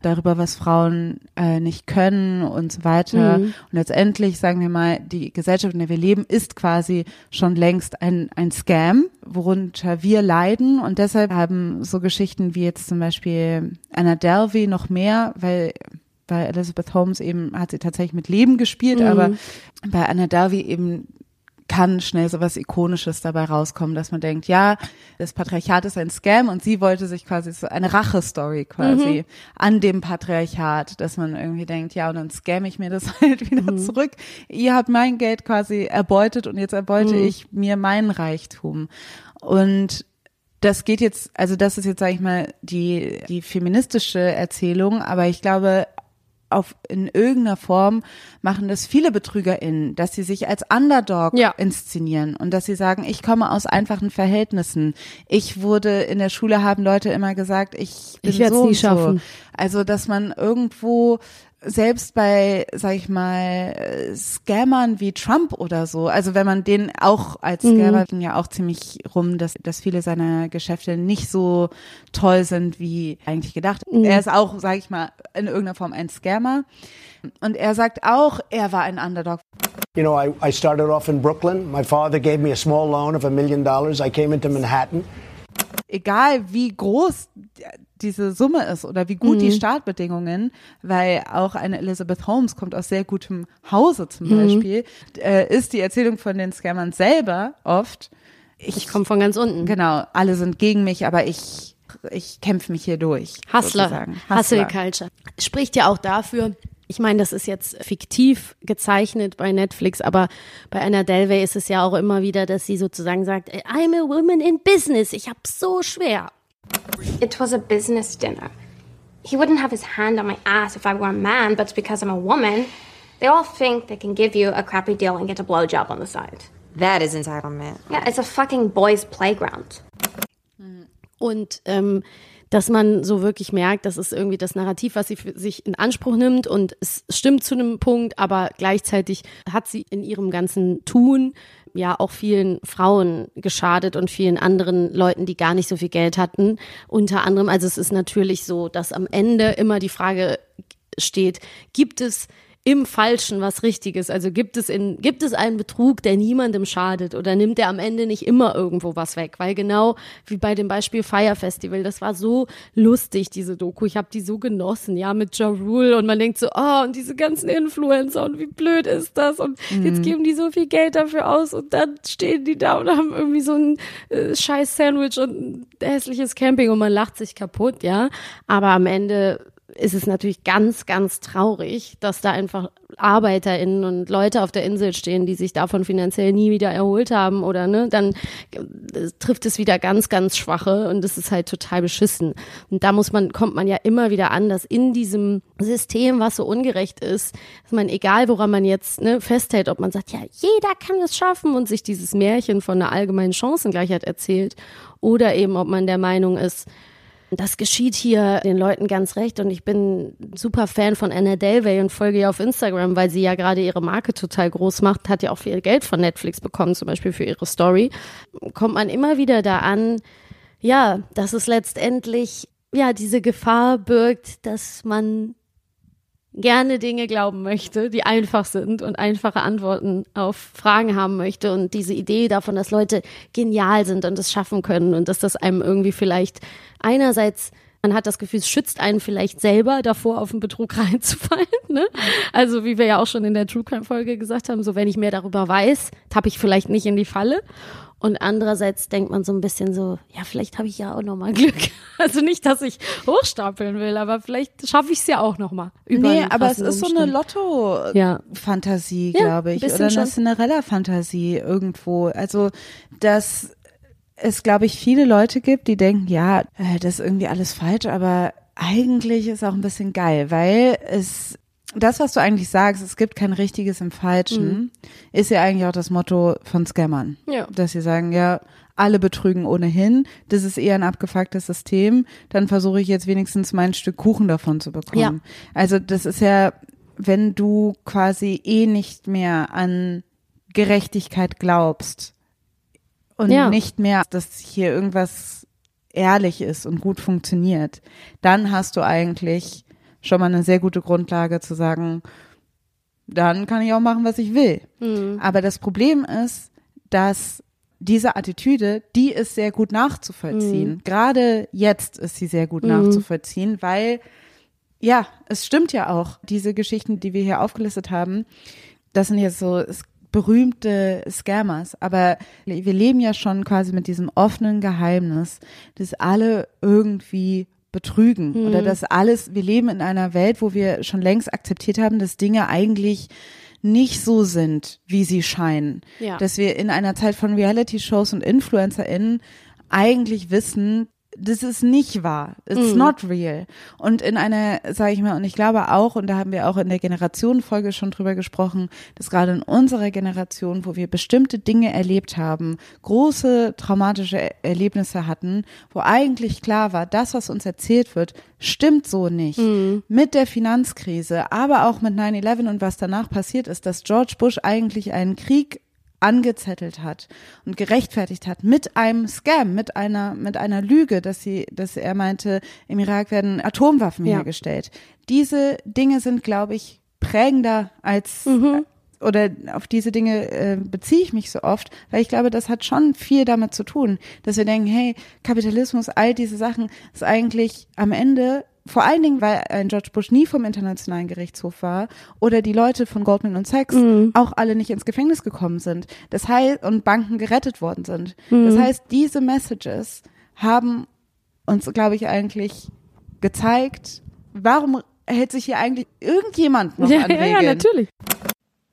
darüber, was Frauen äh, nicht können und so weiter. Und letztendlich, sagen wir mal, die Gesellschaft, in der wir leben, ist quasi schon längst ein, ein Scam, worunter wir leiden. Und deshalb haben so Geschichten wie jetzt zum Beispiel Anna Delvey noch mehr, weil bei Elizabeth Holmes eben hat sie tatsächlich mit Leben gespielt, aber bei Anna Delvey eben kann schnell so was Ikonisches dabei rauskommen, dass man denkt, ja, das Patriarchat ist ein Scam und sie wollte sich quasi so eine Rache-Story quasi an dem Patriarchat, dass man irgendwie denkt, ja, und dann scamme ich mir das halt wieder zurück. Ihr habt mein Geld quasi erbeutet und jetzt erbeute ich mir meinen Reichtum. Und das geht jetzt, also das ist jetzt, sage ich mal, die, die feministische Erzählung, aber ich glaube, auf in irgendeiner Form machen das viele BetrügerInnen, dass sie sich als Underdog Ja. inszenieren und dass sie sagen, ich komme aus einfachen Verhältnissen. Ich wurde in der Schule haben Leute immer gesagt, ich bin Ich so nie und so. schaffen. Also, dass man irgendwo selbst bei, sag ich mal, Scammern wie Trump oder so, also wenn man den auch als Mhm. Scammer ging ja auch ziemlich rum, dass, dass viele seiner Geschäfte nicht so toll sind, wie eigentlich gedacht. Mhm. Er ist auch, sag ich mal, in irgendeiner Form ein Scammer. Und er sagt auch, er war ein Underdog. You know, I, I started off in Brooklyn. My father gave me a small loan of a million dollars. I came into Manhattan. Egal wie groß diese Summe ist oder wie gut Mhm. die Startbedingungen, weil auch eine Elizabeth Holmes kommt aus sehr gutem Hause zum Mhm. Beispiel, äh, ist die Erzählung von den Scammern selber oft, Ich komme von ganz unten. genau, alle sind gegen mich, aber ich ich kämpfe mich hier durch. Hustler, sozusagen. Hustle Culture. Spricht ja auch dafür, ich meine, das ist jetzt fiktiv gezeichnet bei Netflix, aber bei Anna Delvey ist es ja auch immer wieder, dass sie sozusagen sagt, I'm a woman in business, ich hab's so schwer. It was a business dinner. He wouldn't have his hand on my ass if I were a man, but because I'm a woman, they all think they can give you a crappy deal and get a blowjob on the side. That is entitlement. Yeah, it's a fucking boys' playground. Und ähm, dass man so wirklich merkt, das ist irgendwie das Narrativ, was sie für sich in Anspruch nimmt und es stimmt zu einem Punkt, aber gleichzeitig hat sie in ihrem ganzen Tun ja auch vielen Frauen geschadet und vielen anderen Leuten, die gar nicht so viel Geld hatten. Unter anderem, also es ist natürlich so, dass am Ende immer die Frage steht, gibt es im Falschen was Richtiges? Also gibt es in, gibt es einen Betrug, der niemandem schadet oder nimmt er am Ende nicht immer irgendwo was weg? Weil genau wie bei dem Beispiel Fire Festival, das war so lustig, diese Doku. Ich habe die so genossen, ja, mit Ja Rule und man denkt so, oh, und diese ganzen Influencer und wie blöd ist das? Und mhm. jetzt geben die so viel Geld dafür aus und dann stehen die da und haben irgendwie so ein äh, scheiß Sandwich und ein hässliches Camping und man lacht sich kaputt, ja. Aber am Ende ist es natürlich ganz, ganz traurig, dass da einfach ArbeiterInnen und Leute auf der Insel stehen, die sich davon finanziell nie wieder erholt haben oder ne, dann äh, trifft es wieder ganz, ganz Schwache und das ist halt total beschissen. Und da muss man, kommt man ja immer wieder an, dass in diesem System, was so ungerecht ist, dass man, egal woran man jetzt ne, festhält, ob man sagt, ja, jeder kann es schaffen und sich dieses Märchen von einer allgemeinen Chancengleichheit erzählt oder eben, ob man der Meinung ist, das geschieht hier den Leuten ganz recht und ich bin super Fan von Anna Delvey und folge ihr auf Instagram, weil sie ja gerade ihre Marke total groß macht, hat ja auch viel Geld von Netflix bekommen, zum Beispiel für ihre Story. Kommt man immer wieder da an, ja, dass es letztendlich ja diese Gefahr birgt, dass man gerne Dinge glauben möchte, die einfach sind und einfache Antworten auf Fragen haben möchte und diese Idee davon, dass Leute genial sind und es schaffen können und dass das einem irgendwie vielleicht einerseits man hat das Gefühl, es schützt einen vielleicht selber davor, auf einen Betrug reinzufallen. Ne? Also wie wir ja auch schon in der True Crime Folge gesagt haben, so wenn ich mehr darüber weiß, tappe ich vielleicht nicht in die Falle. Und andererseits denkt man so ein bisschen so, ja, vielleicht habe ich ja auch noch mal Glück. Also nicht, dass ich hochstapeln will, aber vielleicht schaffe ich es ja auch noch mal. Nee, aber es ist so eine Lotto-Fantasie, ja. glaube ich, oder eine Cinderella-Fantasie irgendwo. Also dass es, glaube ich, viele Leute gibt, die denken, ja, äh, das ist irgendwie alles falsch, aber eigentlich ist auch ein bisschen geil, weil es das, was du eigentlich sagst, es gibt kein richtiges im Falschen, mhm. ist ja eigentlich auch das Motto von Scammern. Ja. Dass sie sagen, ja, alle betrügen ohnehin, das ist eher ein abgefucktes System, dann versuche ich jetzt wenigstens mein Stück Kuchen davon zu bekommen. Ja. Also das ist ja, wenn du quasi eh nicht mehr an Gerechtigkeit glaubst und ja. nicht mehr, dass hier irgendwas ehrlich ist und gut funktioniert, dann hast du eigentlich schon mal eine sehr gute Grundlage zu sagen, dann kann ich auch machen, was ich will. Mhm. Aber das Problem ist, dass diese Attitüde, die ist sehr gut nachzuvollziehen. Mhm. Gerade jetzt ist sie sehr gut mhm. nachzuvollziehen, weil ja, es stimmt ja auch, diese Geschichten, die wir hier aufgelistet haben, das sind jetzt so berühmte Scammers, aber wir leben ja schon quasi mit diesem offenen Geheimnis, dass alle irgendwie betrügen mhm. oder dass alles, wir leben in einer Welt, wo wir schon längst akzeptiert haben, dass Dinge eigentlich nicht so sind, wie sie scheinen. Ja. Dass wir in einer Zeit von Reality-Shows und InfluencerInnen eigentlich wissen, das ist nicht wahr. It's mm. not real. Und in einer, sage ich mal, und ich glaube auch, und da haben wir auch in der Generationenfolge schon drüber gesprochen, dass gerade in unserer Generation, wo wir bestimmte Dinge erlebt haben, große traumatische Erlebnisse hatten, wo eigentlich klar war, das, was uns erzählt wird, stimmt so nicht. Mm. Mit der Finanzkrise, aber auch mit 9-11 und was danach passiert ist, dass George Bush eigentlich einen Krieg angezettelt hat und gerechtfertigt hat mit einem Scam, mit einer mit einer Lüge, dass sie, dass er meinte, im Irak werden Atomwaffen ja. hergestellt. Diese Dinge sind, glaube ich, prägender als mhm. oder auf diese Dinge äh, beziehe ich mich so oft, weil ich glaube, das hat schon viel damit zu tun, dass wir denken, hey, Kapitalismus, all diese Sachen ist eigentlich am Ende vor allen Dingen, weil ein George Bush nie vom Internationalen Gerichtshof war oder die Leute von Goldman und Sachs mhm. auch alle nicht ins Gefängnis gekommen sind. Das heißt, und Banken gerettet worden sind. Mhm. Das heißt, diese Messages haben uns, glaube ich, eigentlich gezeigt, warum hält sich hier eigentlich irgendjemand noch Ja, an ja, Regeln? ja, natürlich.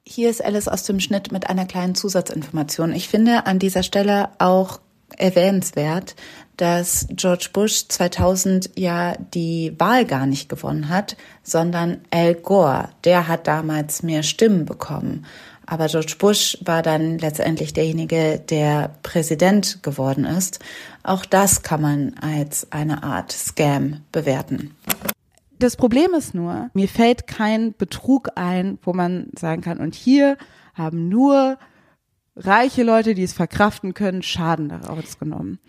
Hier ist Alice aus dem Schnitt mit einer kleinen Zusatzinformation. Ich finde an dieser Stelle auch erwähnenswert, dass George Bush 2000 ja die Wahl gar nicht gewonnen hat, sondern Al Gore. Der hat damals mehr Stimmen bekommen. Aber George Bush war dann letztendlich derjenige, der Präsident geworden ist. Auch das kann man als eine Art Scam bewerten. Das Problem ist nur, mir fällt kein Betrug ein, wo man sagen kann, und hier haben nur reiche Leute, die es verkraften können, Schaden daraus genommen.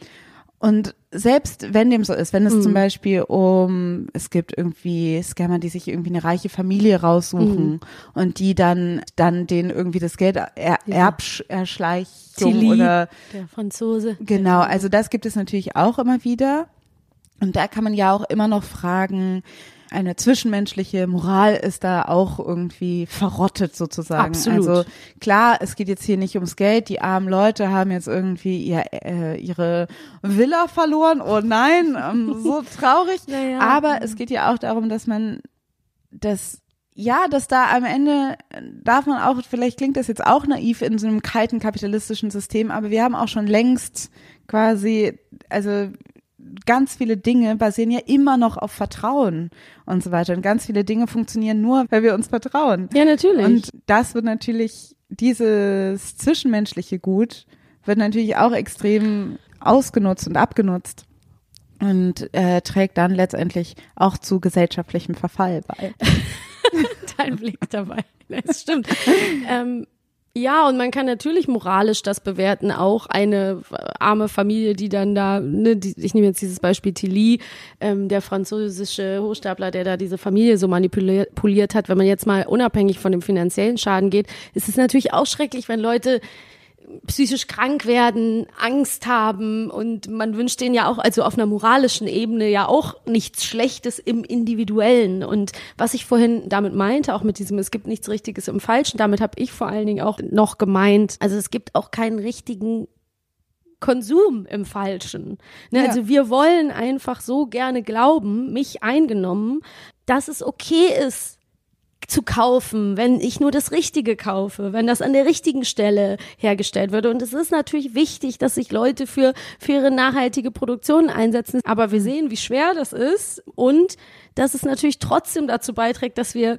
Und selbst wenn dem so ist, wenn es zum Beispiel um, es gibt irgendwie Scammer, die sich irgendwie eine reiche Familie raussuchen und die dann, dann denen irgendwie das Geld er, Erbsch, Erschleichung Tilly, oder der Franzose. Genau, also das gibt es natürlich auch immer wieder. Und da kann man ja auch immer noch fragen, eine zwischenmenschliche Moral ist da auch irgendwie verrottet sozusagen. Absolut. Also klar, es geht jetzt hier nicht ums Geld. Die armen Leute haben jetzt irgendwie ihr, äh, ihre Villa verloren. Oh nein, ähm, so traurig. Naja. Aber es geht ja auch darum, dass man das ja, dass da am Ende darf man auch, vielleicht klingt das jetzt auch naiv in so einem kalten kapitalistischen System, aber wir haben auch schon längst quasi, also ganz viele Dinge basieren ja immer noch auf Vertrauen und so weiter. Und ganz viele Dinge funktionieren nur, weil wir uns vertrauen. Ja, natürlich. Und das wird natürlich, dieses zwischenmenschliche Gut wird natürlich auch extrem ausgenutzt und abgenutzt und äh, trägt dann letztendlich auch zu gesellschaftlichem Verfall bei. Dein Blick dabei. Das stimmt. ähm, ja, und man kann natürlich moralisch das bewerten, auch eine arme Familie, die dann da, ne, die, ich nehme jetzt dieses Beispiel Tilly, ähm, der französische Hochstapler, der da diese Familie so manipuliert hat, wenn man jetzt mal unabhängig von dem finanziellen Schaden geht, ist es natürlich auch schrecklich, wenn Leute psychisch krank werden, Angst haben und man wünscht denen ja auch, also auf einer moralischen Ebene ja auch nichts Schlechtes im Individuellen. Und was ich vorhin damit meinte, auch mit diesem, es gibt nichts Richtiges im Falschen, damit habe ich vor allen Dingen auch noch gemeint, also es gibt auch keinen richtigen Konsum im Falschen. Ne? Ja. Also wir wollen einfach so gerne glauben, mich eingenommen, dass es okay ist, zu kaufen, wenn ich nur das Richtige kaufe, wenn das an der richtigen Stelle hergestellt wird. Und es ist natürlich wichtig, dass sich Leute für faire, nachhaltige Produktionen einsetzen. Aber wir sehen, wie schwer das ist und dass es natürlich trotzdem dazu beiträgt, dass wir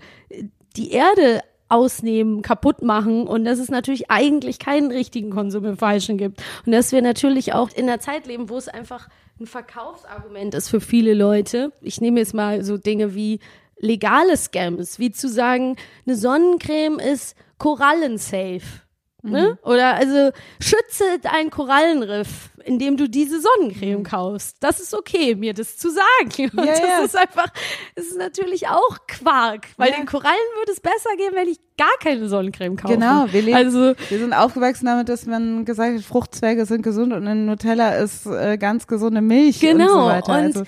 die Erde ausnehmen, kaputt machen und dass es natürlich eigentlich keinen richtigen Konsum im Falschen gibt. Und dass wir natürlich auch in einer Zeit leben, wo es einfach ein Verkaufsargument ist für viele Leute. Ich nehme jetzt mal so Dinge wie legale Scams, wie zu sagen, eine Sonnencreme ist korallensafe. Ne? Oder also schütze deinen Korallenriff, indem du diese Sonnencreme kaufst. Das ist okay, mir das zu sagen. Und Ja, das ja. ist einfach, das ist natürlich auch Quark, weil Ja. den Korallen würde es besser gehen, wenn ich gar keine Sonnencreme kaufe. Genau, wir leben, Also wir sind aufgewachsen damit, dass man gesagt hat, Fruchtzwerge sind gesund und in Nutella ist äh, ganz gesunde Milch und Genau. so weiter. Und also,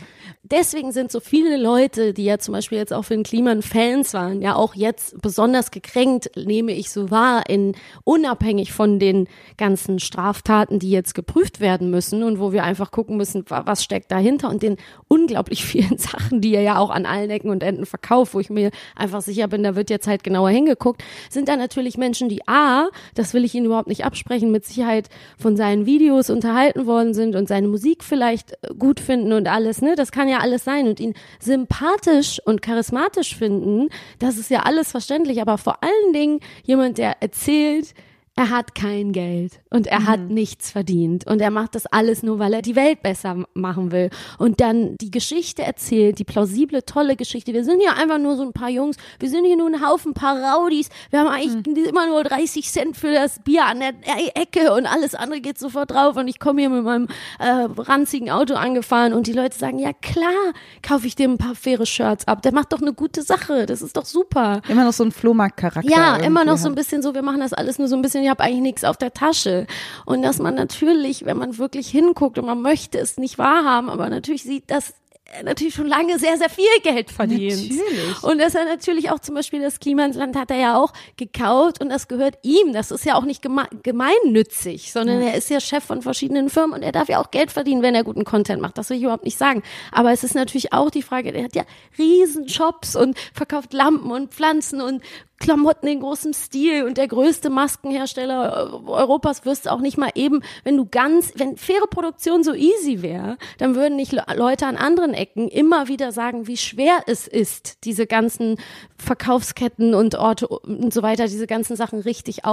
deswegen sind so viele Leute, die ja zum Beispiel jetzt auch für den Kliman Fans waren, ja auch jetzt besonders gekränkt, nehme ich so wahr, in unabhängig von den ganzen Straftaten, die jetzt geprüft werden müssen und wo wir einfach gucken müssen, wa- was steckt dahinter und den unglaublich vielen Sachen, die er ja auch an allen Ecken und Enden verkauft, wo ich mir einfach sicher bin, da wird jetzt halt genauer hingeguckt, sind da natürlich Menschen, die A, das will ich Ihnen überhaupt nicht absprechen, mit Sicherheit von seinen Videos unterhalten worden sind und seine Musik vielleicht äh, gut finden und alles, ne? Das kann ja alles sein und ihn sympathisch und charismatisch finden, das ist ja alles verständlich, aber vor allen Dingen jemand, der erzählt, er hat kein Geld und er hat nichts verdient und er macht das alles nur, weil er die Welt besser machen will und dann die Geschichte erzählt, die plausible, tolle Geschichte. Wir sind hier einfach nur so ein paar Jungs, wir sind hier nur ein Haufen paar Raudis, wir haben eigentlich immer nur 30 Cent für das Bier an der Ecke und alles andere geht sofort drauf und ich komme hier mit meinem äh, ranzigen Auto angefahren und die Leute sagen, ja klar, kaufe ich dir ein paar faire Shirts ab, der macht doch eine gute Sache, das ist doch super. immer noch so ein Flohmarktcharakter. Ja, immer noch so ein hat. bisschen so, wir machen das alles nur so ein bisschen, ich habe eigentlich nichts auf der Tasche. Und dass man natürlich, wenn man wirklich hinguckt und man möchte es nicht wahrhaben, aber natürlich sieht, dass er natürlich schon lange sehr, sehr viel Geld verdient. Natürlich. Und dass er natürlich auch zum Beispiel das Klimansland hat er ja auch gekauft und das gehört ihm. Das ist ja auch nicht geme gemeinnützig, sondern er ist ja Chef von verschiedenen Firmen und er darf ja auch Geld verdienen, wenn er guten Content macht. Das will ich überhaupt nicht sagen. Aber es ist natürlich auch die Frage, der hat ja riesen Shops und verkauft Lampen und Pflanzen und Klamotten in großem Stil und der größte Maskenhersteller Europas wirst du auch nicht mal eben, wenn du ganz, wenn faire Produktion so easy wäre, dann würden nicht Le- Leute an anderen Ecken immer wieder sagen, wie schwer es ist, diese ganzen Verkaufsketten und Orte und so weiter, diese ganzen Sachen richtig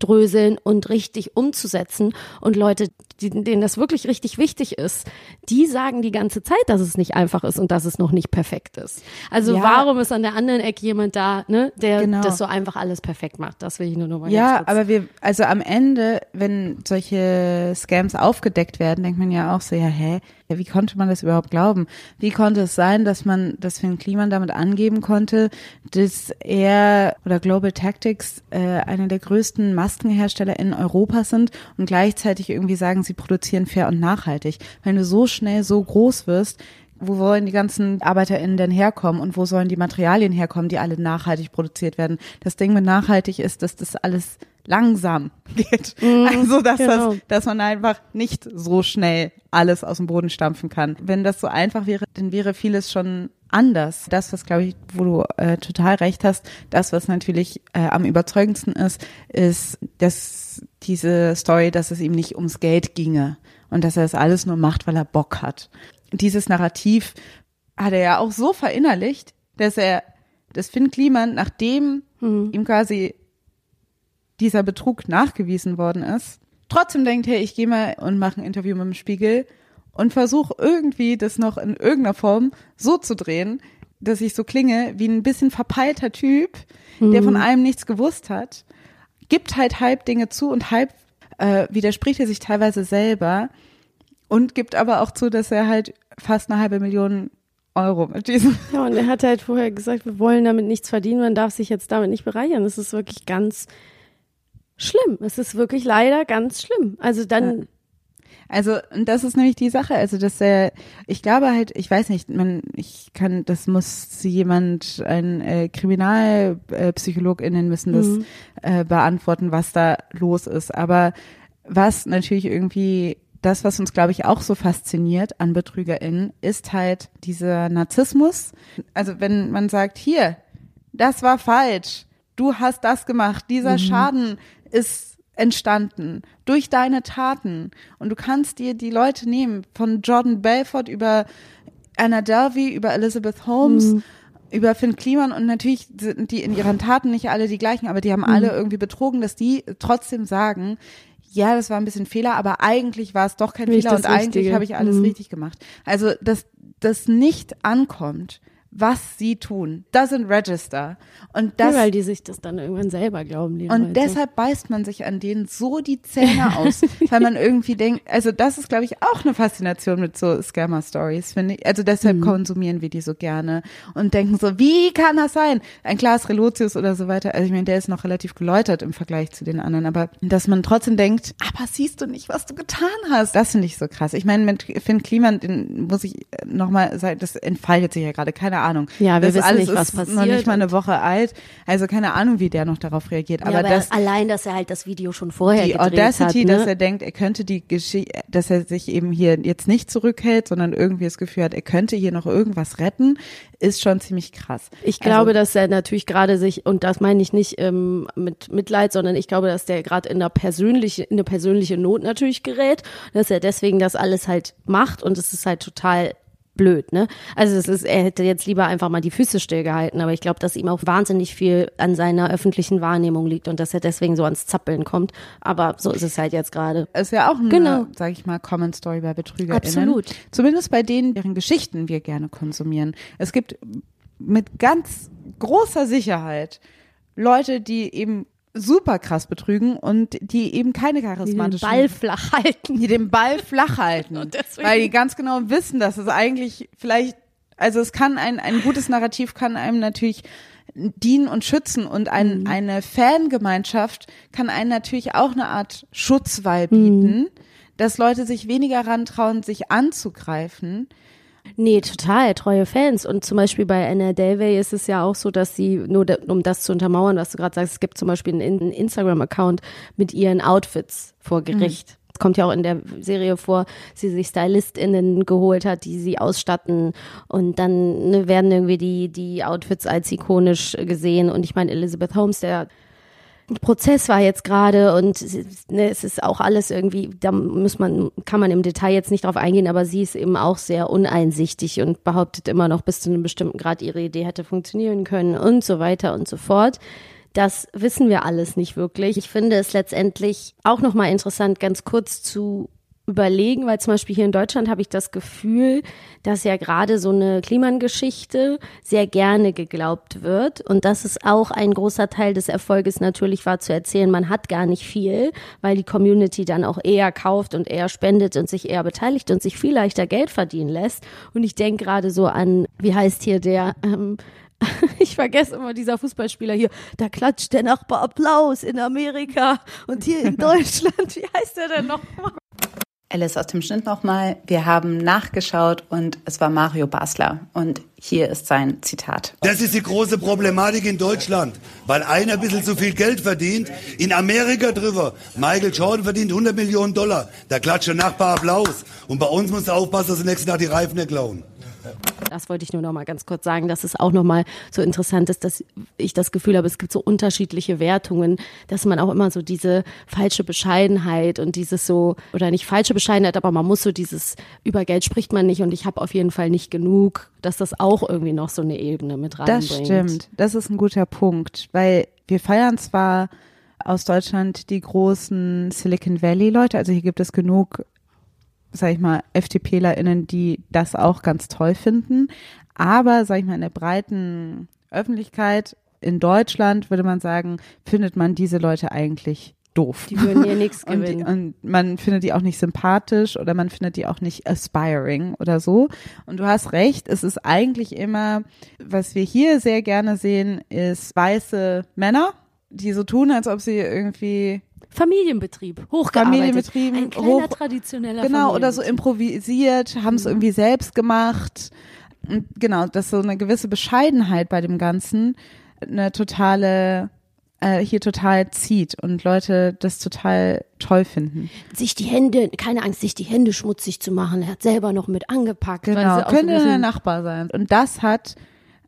aufzudröseln und richtig umzusetzen. Und Leute, die, denen das wirklich richtig wichtig ist, die sagen die ganze Zeit, dass es nicht einfach ist und dass es noch nicht perfekt ist. Also Ja. warum ist an der anderen Ecke jemand da, ne, der Genau. das so einfach alles perfekt macht? Das will ich nur noch mal Ja, aber wir, also am Ende, wenn solche Scams aufgedeckt werden, denkt man ja auch so, ja, hä, ja, wie konnte man das überhaupt glauben? Wie konnte es sein, dass man, dass Finn Kliman damit angeben konnte, dass er oder Global Tactics äh, einer der größten Maskenhersteller in Europa sind und gleichzeitig irgendwie sagen, sie produzieren fair und nachhaltig. Wenn du so schnell so groß wirst, wo wollen die ganzen ArbeiterInnen denn herkommen und wo sollen die Materialien herkommen, die alle nachhaltig produziert werden? Das Ding mit nachhaltig ist, dass das alles langsam geht. also, dass, genau. das, dass man einfach nicht so schnell alles aus dem Boden stampfen kann. Wenn das so einfach wäre, dann wäre vieles schon anders. Das, was glaube ich, wo du äh, total recht hast, das, was natürlich äh, am überzeugendsten ist, ist, dass diese Story, dass es ihm nicht ums Geld ginge und dass er das alles nur macht, weil er Bock hat. Dieses Narrativ hat er ja auch so verinnerlicht, dass er das Finn Kliman, nachdem ihm quasi dieser Betrug nachgewiesen worden ist, trotzdem denkt, hey, ich gehe mal und mache ein Interview mit dem Spiegel und versuche irgendwie das noch in irgendeiner Form so zu drehen, dass ich so klinge wie ein bisschen verpeilter Typ, der von allem nichts gewusst hat, gibt halt halb Dinge zu und halb äh, widerspricht er sich teilweise selber und gibt aber auch zu, dass er halt fast eine halbe Million Euro mit diesem Ja, und er hat halt vorher gesagt, wir wollen damit nichts verdienen, man darf sich jetzt damit nicht bereichern. Das ist wirklich ganz schlimm. Es ist wirklich leider ganz schlimm. Also dann, Also, und das ist nämlich die Sache, also dass er, ich glaube halt, ich weiß nicht, man, ich kann, das muss jemand, ein äh, KriminalpsychologInnen müssen das äh, beantworten, was da los ist. Aber was natürlich irgendwie, das, was uns, glaube ich, auch so fasziniert an BetrügerInnen, ist halt dieser Narzissmus. Also wenn man sagt, hier, das war falsch, du hast das gemacht, dieser Schaden ist entstanden durch deine Taten und du kannst dir die Leute nehmen von Jordan Belfort über Anna Delvey, über Elizabeth Holmes, über Finn Kliman und natürlich sind die in ihren Taten nicht alle die gleichen, aber die haben alle irgendwie betrogen, dass die trotzdem sagen, ja, das war ein bisschen Fehler, aber eigentlich war es doch kein Nicht Fehler und eigentlich Richtige. habe ich alles Mhm. richtig gemacht. Also, dass das nicht ankommt, was sie tun, doesn't register. Und das weil die sich das dann irgendwann selber glauben. Die und Leute. deshalb beißt man sich an denen so die Zähne aus, weil man irgendwie denkt, also das ist, glaube ich, auch eine Faszination mit so Scammer-Stories, finde ich. Also deshalb konsumieren wir die so gerne und denken so, wie kann das sein? Ein Glas Relotius oder so weiter. Also ich meine, der ist noch relativ geläutert im Vergleich zu den anderen, aber dass man trotzdem denkt, aber siehst du nicht, was du getan hast? Das finde ich so krass. Ich meine, mit Finn Kliman, den muss ich nochmal sagen, das entfaltet sich ja gerade, keine Ahnung. Ja, wir das wissen alles nicht, was ist noch passiert nicht mal eine Woche alt. Also keine Ahnung, wie der noch darauf reagiert. Ja, Aber, das, allein, dass er halt das Video schon vorher die gedreht Audacity, hat, ne? dass er denkt, er könnte die Geschichte, dass er sich eben hier jetzt nicht zurückhält, sondern irgendwie das Gefühl hat, er könnte hier noch irgendwas retten, ist schon ziemlich krass. Ich glaube, also, dass er natürlich gerade sich, und das meine ich nicht ähm, mit Mitleid, sondern ich glaube, dass der gerade in einer persönliche, in eine persönliche Not natürlich gerät, dass er deswegen das alles halt macht und es ist halt total blöd, ne? Also es ist, er hätte jetzt lieber einfach mal die Füße stillgehalten, aber ich glaube, dass ihm auch wahnsinnig viel an seiner öffentlichen Wahrnehmung liegt und dass er deswegen so ans Zappeln kommt. Aber so ist es halt jetzt gerade. ist ja auch eine, Genau. sag ich mal, Common Story bei BetrügerInnen. Absolut. Zumindest bei denen, deren Geschichten wir gerne konsumieren. Es gibt mit ganz großer Sicherheit Leute, die eben super krass betrügen und die eben keine Den charismatischen Ball flach halten. die den Ball flach halten. Und deswegen- weil die ganz genau wissen, dass es eigentlich vielleicht, also es kann ein, ein gutes Narrativ kann einem natürlich dienen und schützen und ein, Mhm. eine Fangemeinschaft kann einen natürlich auch eine Art Schutzwall Mhm. bieten, dass Leute sich weniger rantrauen, sich anzugreifen. Nee, total, treue Fans. Und zum Beispiel bei Anna Delvey ist es ja auch so, dass sie, nur da, um das zu untermauern, was du gerade sagst, es gibt zum Beispiel einen, einen Instagram-Account mit ihren Outfits vor Gericht. Mhm. Es kommt ja auch in der Serie vor, sie sich StylistInnen geholt hat, die sie ausstatten und dann ne, werden irgendwie die, die Outfits als ikonisch gesehen. Und ich meine, Elizabeth Holmes, der Prozess war jetzt gerade und ne, es ist auch alles irgendwie, da muss man, kann man im Detail jetzt nicht drauf eingehen, aber sie ist eben auch sehr uneinsichtig und behauptet immer noch bis zu einem bestimmten Grad, ihre Idee hätte funktionieren können und so weiter und so fort. Das wissen wir alles nicht wirklich. Ich finde es letztendlich auch nochmal interessant, ganz kurz zu überlegen, weil zum Beispiel hier in Deutschland habe ich das Gefühl, dass ja gerade so eine Kliman-Geschichte sehr gerne geglaubt wird und dass es auch ein großer Teil des Erfolges natürlich war zu erzählen, man hat gar nicht viel, weil die Community dann auch eher kauft und eher spendet und sich eher beteiligt und sich viel leichter Geld verdienen lässt. Und ich denke gerade so an, wie heißt hier der, ähm, ich vergesse immer dieser Fußballspieler hier, da klatscht der Nachbar Applaus in Amerika und hier in Deutschland, wie heißt der denn nochmal? Alice aus dem Schnitt nochmal. Wir haben nachgeschaut und es war Mario Basler. Und hier ist sein Zitat. Das ist die große Problematik in Deutschland, weil einer ein bisschen zu viel Geld verdient. In Amerika drüber. Michael Jordan verdient 100 Millionen Dollar. Da klatscht der Nachbar Applaus. Und bei uns muss er aufpassen, dass er nächsten Tag die Reifen nicht klauen. Das wollte ich nur noch mal ganz kurz sagen, dass es auch noch mal so interessant ist, dass ich das Gefühl habe, es gibt so unterschiedliche Wertungen, dass man auch immer so diese falsche Bescheidenheit und dieses so oder nicht falsche Bescheidenheit, aber man muss so dieses über Geld spricht man nicht und ich habe auf jeden Fall nicht genug, dass das auch irgendwie noch so eine Ebene mit reinbringt. Das stimmt, das ist ein guter Punkt, weil wir feiern zwar aus Deutschland die großen Silicon Valley Leute, also hier gibt es genug sag ich mal, FDPlerInnen, die das auch ganz toll finden. Aber, sag ich mal, in der breiten Öffentlichkeit in Deutschland würde man sagen, findet man diese Leute eigentlich doof. Die würden hier nichts gewinnen. Und, und, man findet die auch nicht sympathisch oder man findet die auch nicht aspiring oder so. Und du hast recht, es ist eigentlich immer, was wir hier sehr gerne sehen, ist weiße Männer, die so tun, als ob sie irgendwie Familienbetrieb, hochgearbeitet. Familienbetrieb, ein kleiner hoch, traditioneller Genau, oder so improvisiert, haben es mhm. irgendwie selbst gemacht. Und genau, dass so eine gewisse Bescheidenheit bei dem Ganzen eine totale äh, hier total zieht und Leute das total toll finden. Sich die Hände, keine Angst, sich die Hände schmutzig zu machen. Er hat selber noch mit angepackt. Genau, könnte ein Nachbar sein. Und das hat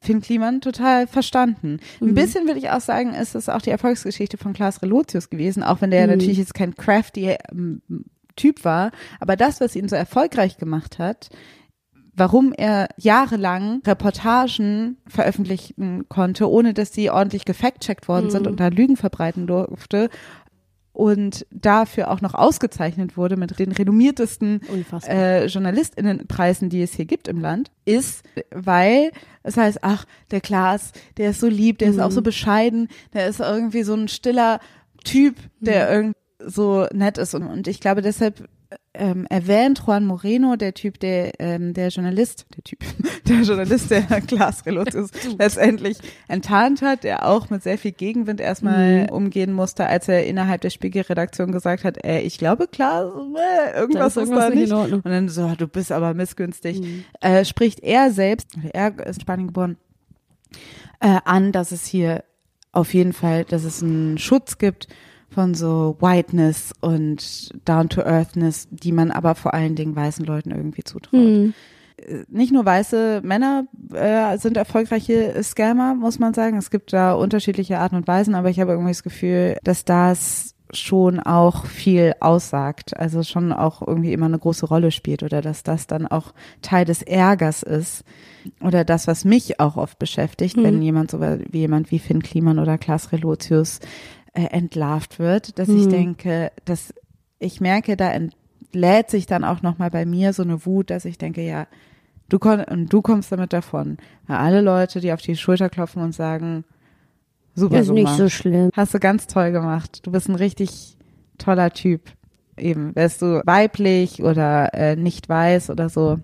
Finn Kliman total verstanden. Ein mhm. bisschen würde ich auch sagen, ist es auch die Erfolgsgeschichte von Klaas Relotius gewesen, auch wenn der mhm. natürlich jetzt kein crafty ähm, Typ war, aber das, was ihn so erfolgreich gemacht hat, warum er jahrelang Reportagen veröffentlichen konnte, ohne dass sie ordentlich gefact-checkt worden mhm. sind und da Lügen verbreiten durfte, und dafür auch noch ausgezeichnet wurde mit den renommiertesten äh, JournalistInnenpreisen, die es hier gibt im Land, ist, weil es heißt, ach, der Klaas, der ist so lieb, der mhm. ist auch so mhm. bescheiden, der ist irgendwie so ein stiller Typ, der mhm. irgendwie so nett ist und, und ich glaube deshalb ähm, erwähnt Juan Moreno, der Typ, der ähm, der Journalist, der Typ, der Journalist, der Klaas Relotius letztendlich enttarnt hat, der auch mit sehr viel Gegenwind erstmal mhm. umgehen musste, als er innerhalb der Spiegelredaktion gesagt hat, ey, ich glaube, Klaas, äh, irgendwas ist, irgendwas ist da nicht. nicht und dann so, du bist aber missgünstig. Mhm. Äh, spricht er selbst, er ist in Spanien geboren, äh, an, dass es hier auf jeden Fall, dass es einen Schutz gibt von so Whiteness und Down-to-Earthness, die man aber vor allen Dingen weißen Leuten irgendwie zutraut. Mhm. Nicht nur weiße Männer äh, sind erfolgreiche Scammer, muss man sagen. Es gibt da unterschiedliche Arten und Weisen, aber ich habe irgendwie das Gefühl, dass das schon auch viel aussagt, also schon auch irgendwie immer eine große Rolle spielt oder dass das dann auch Teil des Ärgers ist oder das, was mich auch oft beschäftigt, mhm. wenn jemand so wie jemand wie Finn Kliman oder Klaas Relotius äh, entlarvt wird, dass mhm. ich denke, dass ich merke, da entlädt sich dann auch nochmal bei mir so eine Wut, dass ich denke, ja, du, kon und du kommst damit davon. Weil alle Leute, die auf die Schulter klopfen und sagen, super, ist nicht so schlimm. Hast du ganz toll gemacht. Du bist ein richtig toller Typ. Eben, wärst du weiblich oder äh, nicht weiß oder so,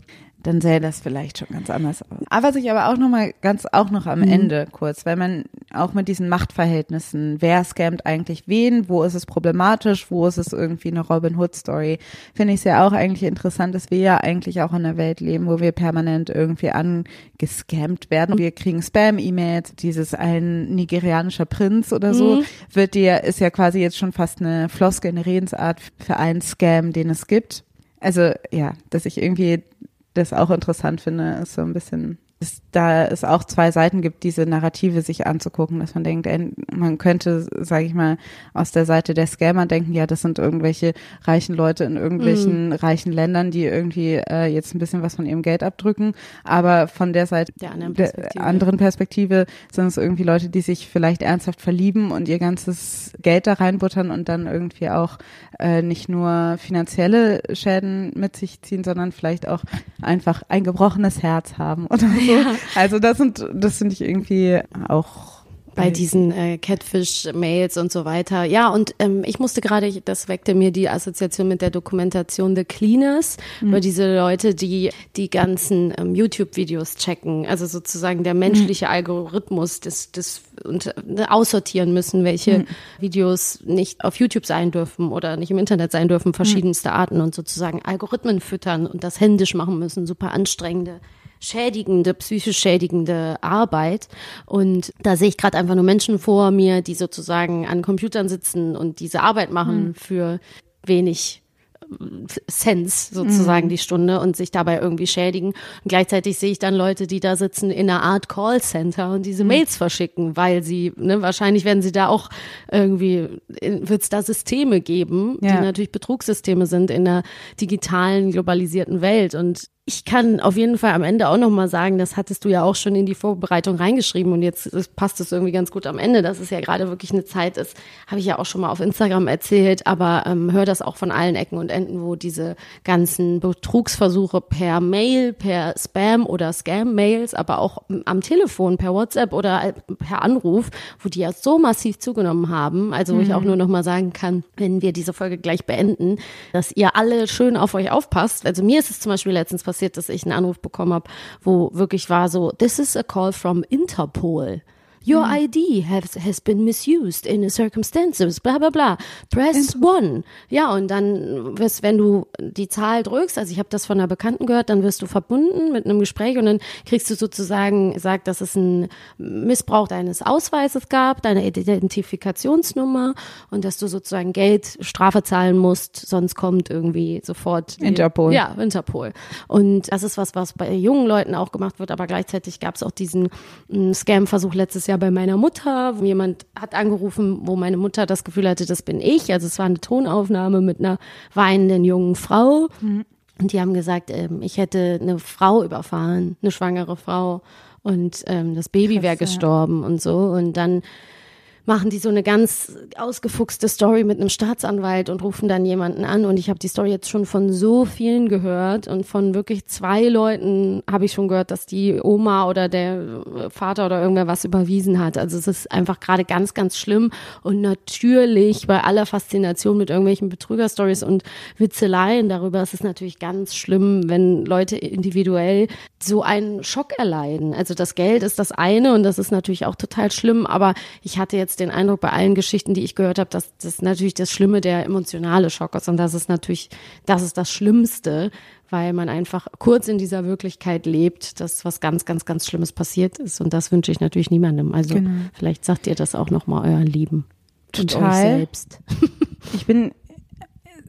dann sähe das vielleicht schon ganz anders aus. Aber was ich aber auch noch mal ganz auch noch am Ende kurz, weil man auch mit diesen Machtverhältnissen, wer scammt eigentlich wen, wo ist es problematisch, wo ist es irgendwie eine Robin Hood Story, finde ich es ja auch eigentlich interessant, dass wir ja eigentlich auch in einer Welt leben, wo wir permanent irgendwie angescammt werden. Wir kriegen Spam-E-Mails, dieses ein nigerianischer Prinz oder so, wird dir, ist ja quasi jetzt schon fast eine Floskel, eine Redensart für einen Scam, den es gibt. Also ja, dass ich irgendwie das auch interessant finde, ist so ein bisschen, dass da es auch zwei Seiten gibt, diese Narrative sich anzugucken, dass man denkt, ey, man könnte, sage ich mal, aus der Seite der Scammer denken, ja, das sind irgendwelche reichen Leute in irgendwelchen reichen Ländern, die irgendwie äh, jetzt ein bisschen was von ihrem Geld abdrücken, aber von der Seite Der anderen der Perspektive. anderen Perspektive sind es irgendwie Leute, die sich vielleicht ernsthaft verlieben und ihr ganzes Geld da reinbuttern und dann irgendwie auch äh, nicht nur finanzielle Schäden mit sich ziehen, sondern vielleicht auch einfach ein gebrochenes Herz haben oder so. Also das sind, das finde ich irgendwie auch bei diesen äh, Catfish-Mails und so weiter. Ja, und ähm, ich musste gerade, das weckte mir die Assoziation mit der Dokumentation The Cleaners, über diese Leute, die die ganzen ähm, YouTube-Videos checken, also sozusagen der menschliche Algorithmus, das, das und äh, aussortieren müssen, welche Videos nicht auf YouTube sein dürfen oder nicht im Internet sein dürfen, verschiedenste Arten und sozusagen Algorithmen füttern und das händisch machen müssen, super anstrengende schädigende, psychisch schädigende Arbeit. Und da sehe ich gerade einfach nur Menschen vor mir, die sozusagen an Computern sitzen und diese Arbeit machen für wenig ähm, Cents sozusagen die Stunde und sich dabei irgendwie schädigen. Und gleichzeitig sehe ich dann Leute, die da sitzen in einer Art Callcenter und diese Mails verschicken, weil sie, ne, wahrscheinlich werden sie da auch irgendwie, wird es da Systeme geben, Ja. die natürlich Betrugssysteme sind in der digitalen, globalisierten Welt. Und ich kann auf jeden Fall am Ende auch nochmal sagen, das hattest du ja auch schon in die Vorbereitung reingeschrieben und jetzt passt es irgendwie ganz gut am Ende, dass es ja gerade wirklich eine Zeit ist, habe ich ja auch schon mal auf Instagram erzählt, aber ähm, hör das auch von allen Ecken und Enden, wo diese ganzen Betrugsversuche per Mail, per Spam oder Scam-Mails, aber auch am Telefon, per WhatsApp oder äh, per Anruf, wo die ja so massiv zugenommen haben, also wo ich auch nur nochmal sagen kann, wenn wir diese Folge gleich beenden, dass ihr alle schön auf euch aufpasst. Also mir ist es zum Beispiel letztens passiert, dass ich einen Anruf bekommen habe, wo wirklich war so, this is a call from Interpol. Your ID has, has been misused in circumstances, bla bla bla. Press one. Ja, und dann wirst, wenn du die Zahl drückst, also ich habe das von einer Bekannten gehört, dann wirst du verbunden mit einem Gespräch und dann kriegst du sozusagen sagt, dass es einen Missbrauch deines Ausweises gab, deiner Identifikationsnummer und dass du sozusagen Geld, Strafe zahlen musst, sonst kommt irgendwie sofort die- Interpol. Ja, Interpol. Und das ist was, was bei jungen Leuten auch gemacht wird, aber gleichzeitig gab es auch diesen mm, Scam-Versuch letztes Jahr bei meiner Mutter. wo Jemand hat angerufen, wo meine Mutter das Gefühl hatte, das bin ich. Also es war eine Tonaufnahme mit einer weinenden jungen Frau. Und die haben gesagt, ähm, ich hätte eine Frau überfahren, eine schwangere Frau. Und ähm, das Baby wäre gestorben und so. Und dann machen die so eine ganz ausgefuchste Story mit einem Staatsanwalt und rufen dann jemanden an. Und ich habe die Story jetzt schon von so vielen gehört und von wirklich zwei Leuten habe ich schon gehört, dass die Oma oder der Vater oder irgendwer was überwiesen hat. Also es ist einfach gerade ganz, ganz schlimm. Und natürlich bei aller Faszination mit irgendwelchen Betrügerstories und Witzeleien darüber ist es natürlich ganz schlimm, wenn Leute individuell so einen Schock erleiden. Also das Geld ist das eine und das ist natürlich auch total schlimm, aber ich hatte jetzt den Eindruck bei allen Geschichten, die ich gehört habe, dass das natürlich das Schlimme der emotionale Schock ist und das ist natürlich, das ist das Schlimmste, weil man einfach kurz in dieser Wirklichkeit lebt, dass was ganz, ganz, ganz Schlimmes passiert ist und das wünsche ich natürlich niemandem. Also vielleicht sagt ihr das auch nochmal euren Lieben. Und euch Total. selbst. Ich bin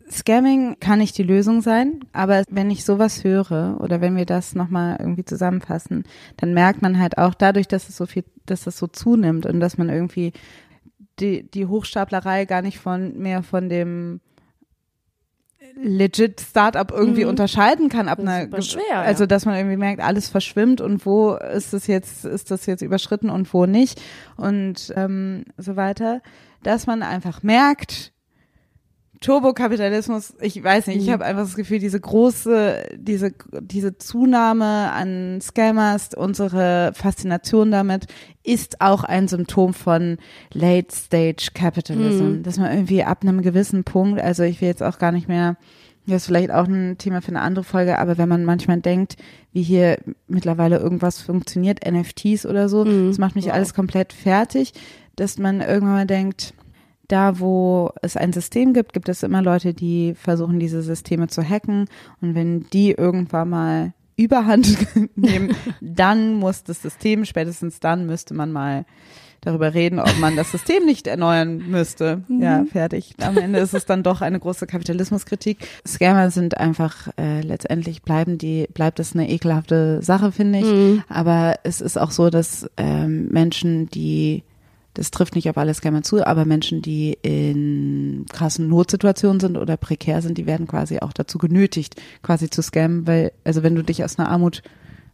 Scamming kann nicht die Lösung sein, aber wenn ich sowas höre oder wenn wir das nochmal irgendwie zusammenfassen, dann merkt man halt auch dadurch, dass es so viel, dass es so zunimmt und dass man irgendwie die, die Hochstaplerei gar nicht von mehr von dem legit Startup irgendwie unterscheiden kann ab Das einer schwer, also dass man irgendwie merkt alles verschwimmt und wo ist es jetzt ist das jetzt überschritten und wo nicht. Und ähm, so weiter. Dass man einfach merkt Turbokapitalismus, ich weiß nicht, ich habe einfach das Gefühl, diese große, diese, diese Zunahme an Scammers, unsere Faszination damit, ist auch ein Symptom von Late Stage Capitalism, dass man irgendwie ab einem gewissen Punkt, also ich will jetzt auch gar nicht mehr Das ist vielleicht auch ein Thema für eine andere Folge, aber wenn man manchmal denkt, wie hier mittlerweile irgendwas funktioniert, NFTs oder so, Mhm. das macht mich alles komplett fertig, dass man irgendwann mal denkt, da wo es ein System gibt, gibt es immer Leute, die versuchen, diese Systeme zu hacken und wenn die irgendwann mal Überhand nehmen, dann muss das System, spätestens dann müsste man mal darüber reden, ob man das System nicht erneuern müsste. Ja, fertig. Am Ende ist es dann doch eine große Kapitalismuskritik. Scammer sind einfach äh, letztendlich bleiben die bleibt es eine ekelhafte Sache, finde ich. Aber es ist auch so, dass ähm, Menschen, die das trifft nicht auf alle Scammer zu, aber Menschen, die in krassen Notsituationen sind oder prekär sind, die werden quasi auch dazu genötigt, quasi zu scammen, weil, also wenn du dich aus einer Armut,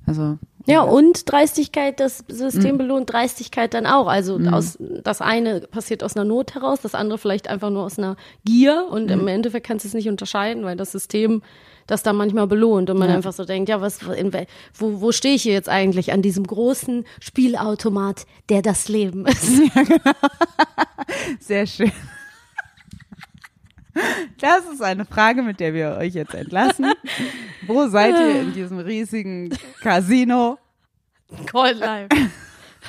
also Ja, und Dreistigkeit, das System belohnt Dreistigkeit dann auch. Also aus, das eine passiert aus einer Not heraus, das andere vielleicht einfach nur aus einer Gier und im Endeffekt kannst du es nicht unterscheiden, weil das System das dann manchmal belohnt und man Ja. einfach so denkt, ja, was, in, wo, wo stehe ich hier jetzt eigentlich an diesem großen Spielautomat, der das Leben ist? Sehr schön. Das ist eine Frage, mit der wir euch jetzt entlassen. Wo seid ihr in diesem riesigen Casino Gold Life.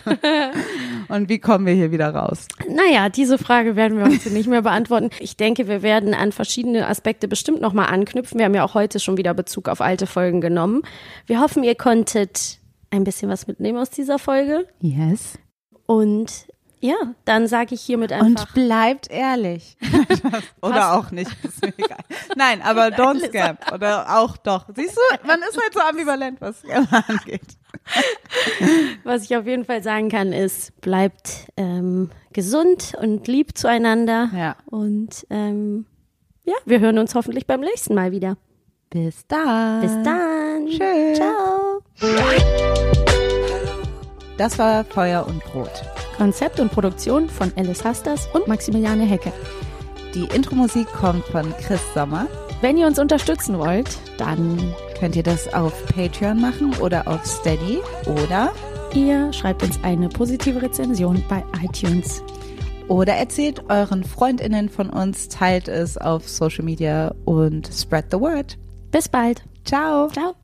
und wie kommen wir hier wieder raus? Naja, diese Frage werden wir heute nicht mehr beantworten. Ich denke, wir werden an verschiedene Aspekte bestimmt nochmal anknüpfen. Wir haben ja auch heute schon wieder Bezug auf alte Folgen genommen. Wir hoffen, ihr konntet ein bisschen was mitnehmen aus dieser Folge. Yes. Und ja, dann sage ich hiermit einfach. Und bleibt ehrlich. Oder auch nicht. Ist mir egal. Nein, aber don't scam. Oder auch doch. Siehst du, man ist halt so ambivalent, was Scam angeht. Was ich auf jeden Fall sagen kann, ist, bleibt ähm, gesund und lieb zueinander. Ja. Und ähm, ja, wir hören uns hoffentlich beim nächsten Mal wieder. Bis dann. Bis dann. Tschüss. Ciao. Das war Feuer und Brot. Konzept und Produktion von Alice Hasters und Maximiliane Hecke. Die Intro-Musik kommt von Chris Sommer. Wenn ihr uns unterstützen wollt, dann Könnt ihr das auf Patreon machen oder auf Steady oder ihr schreibt uns eine positive Rezension bei iTunes. oder erzählt euren Freundinnen von uns, teilt es auf Social Media und spread the word. Bis bald. Ciao. Ciao.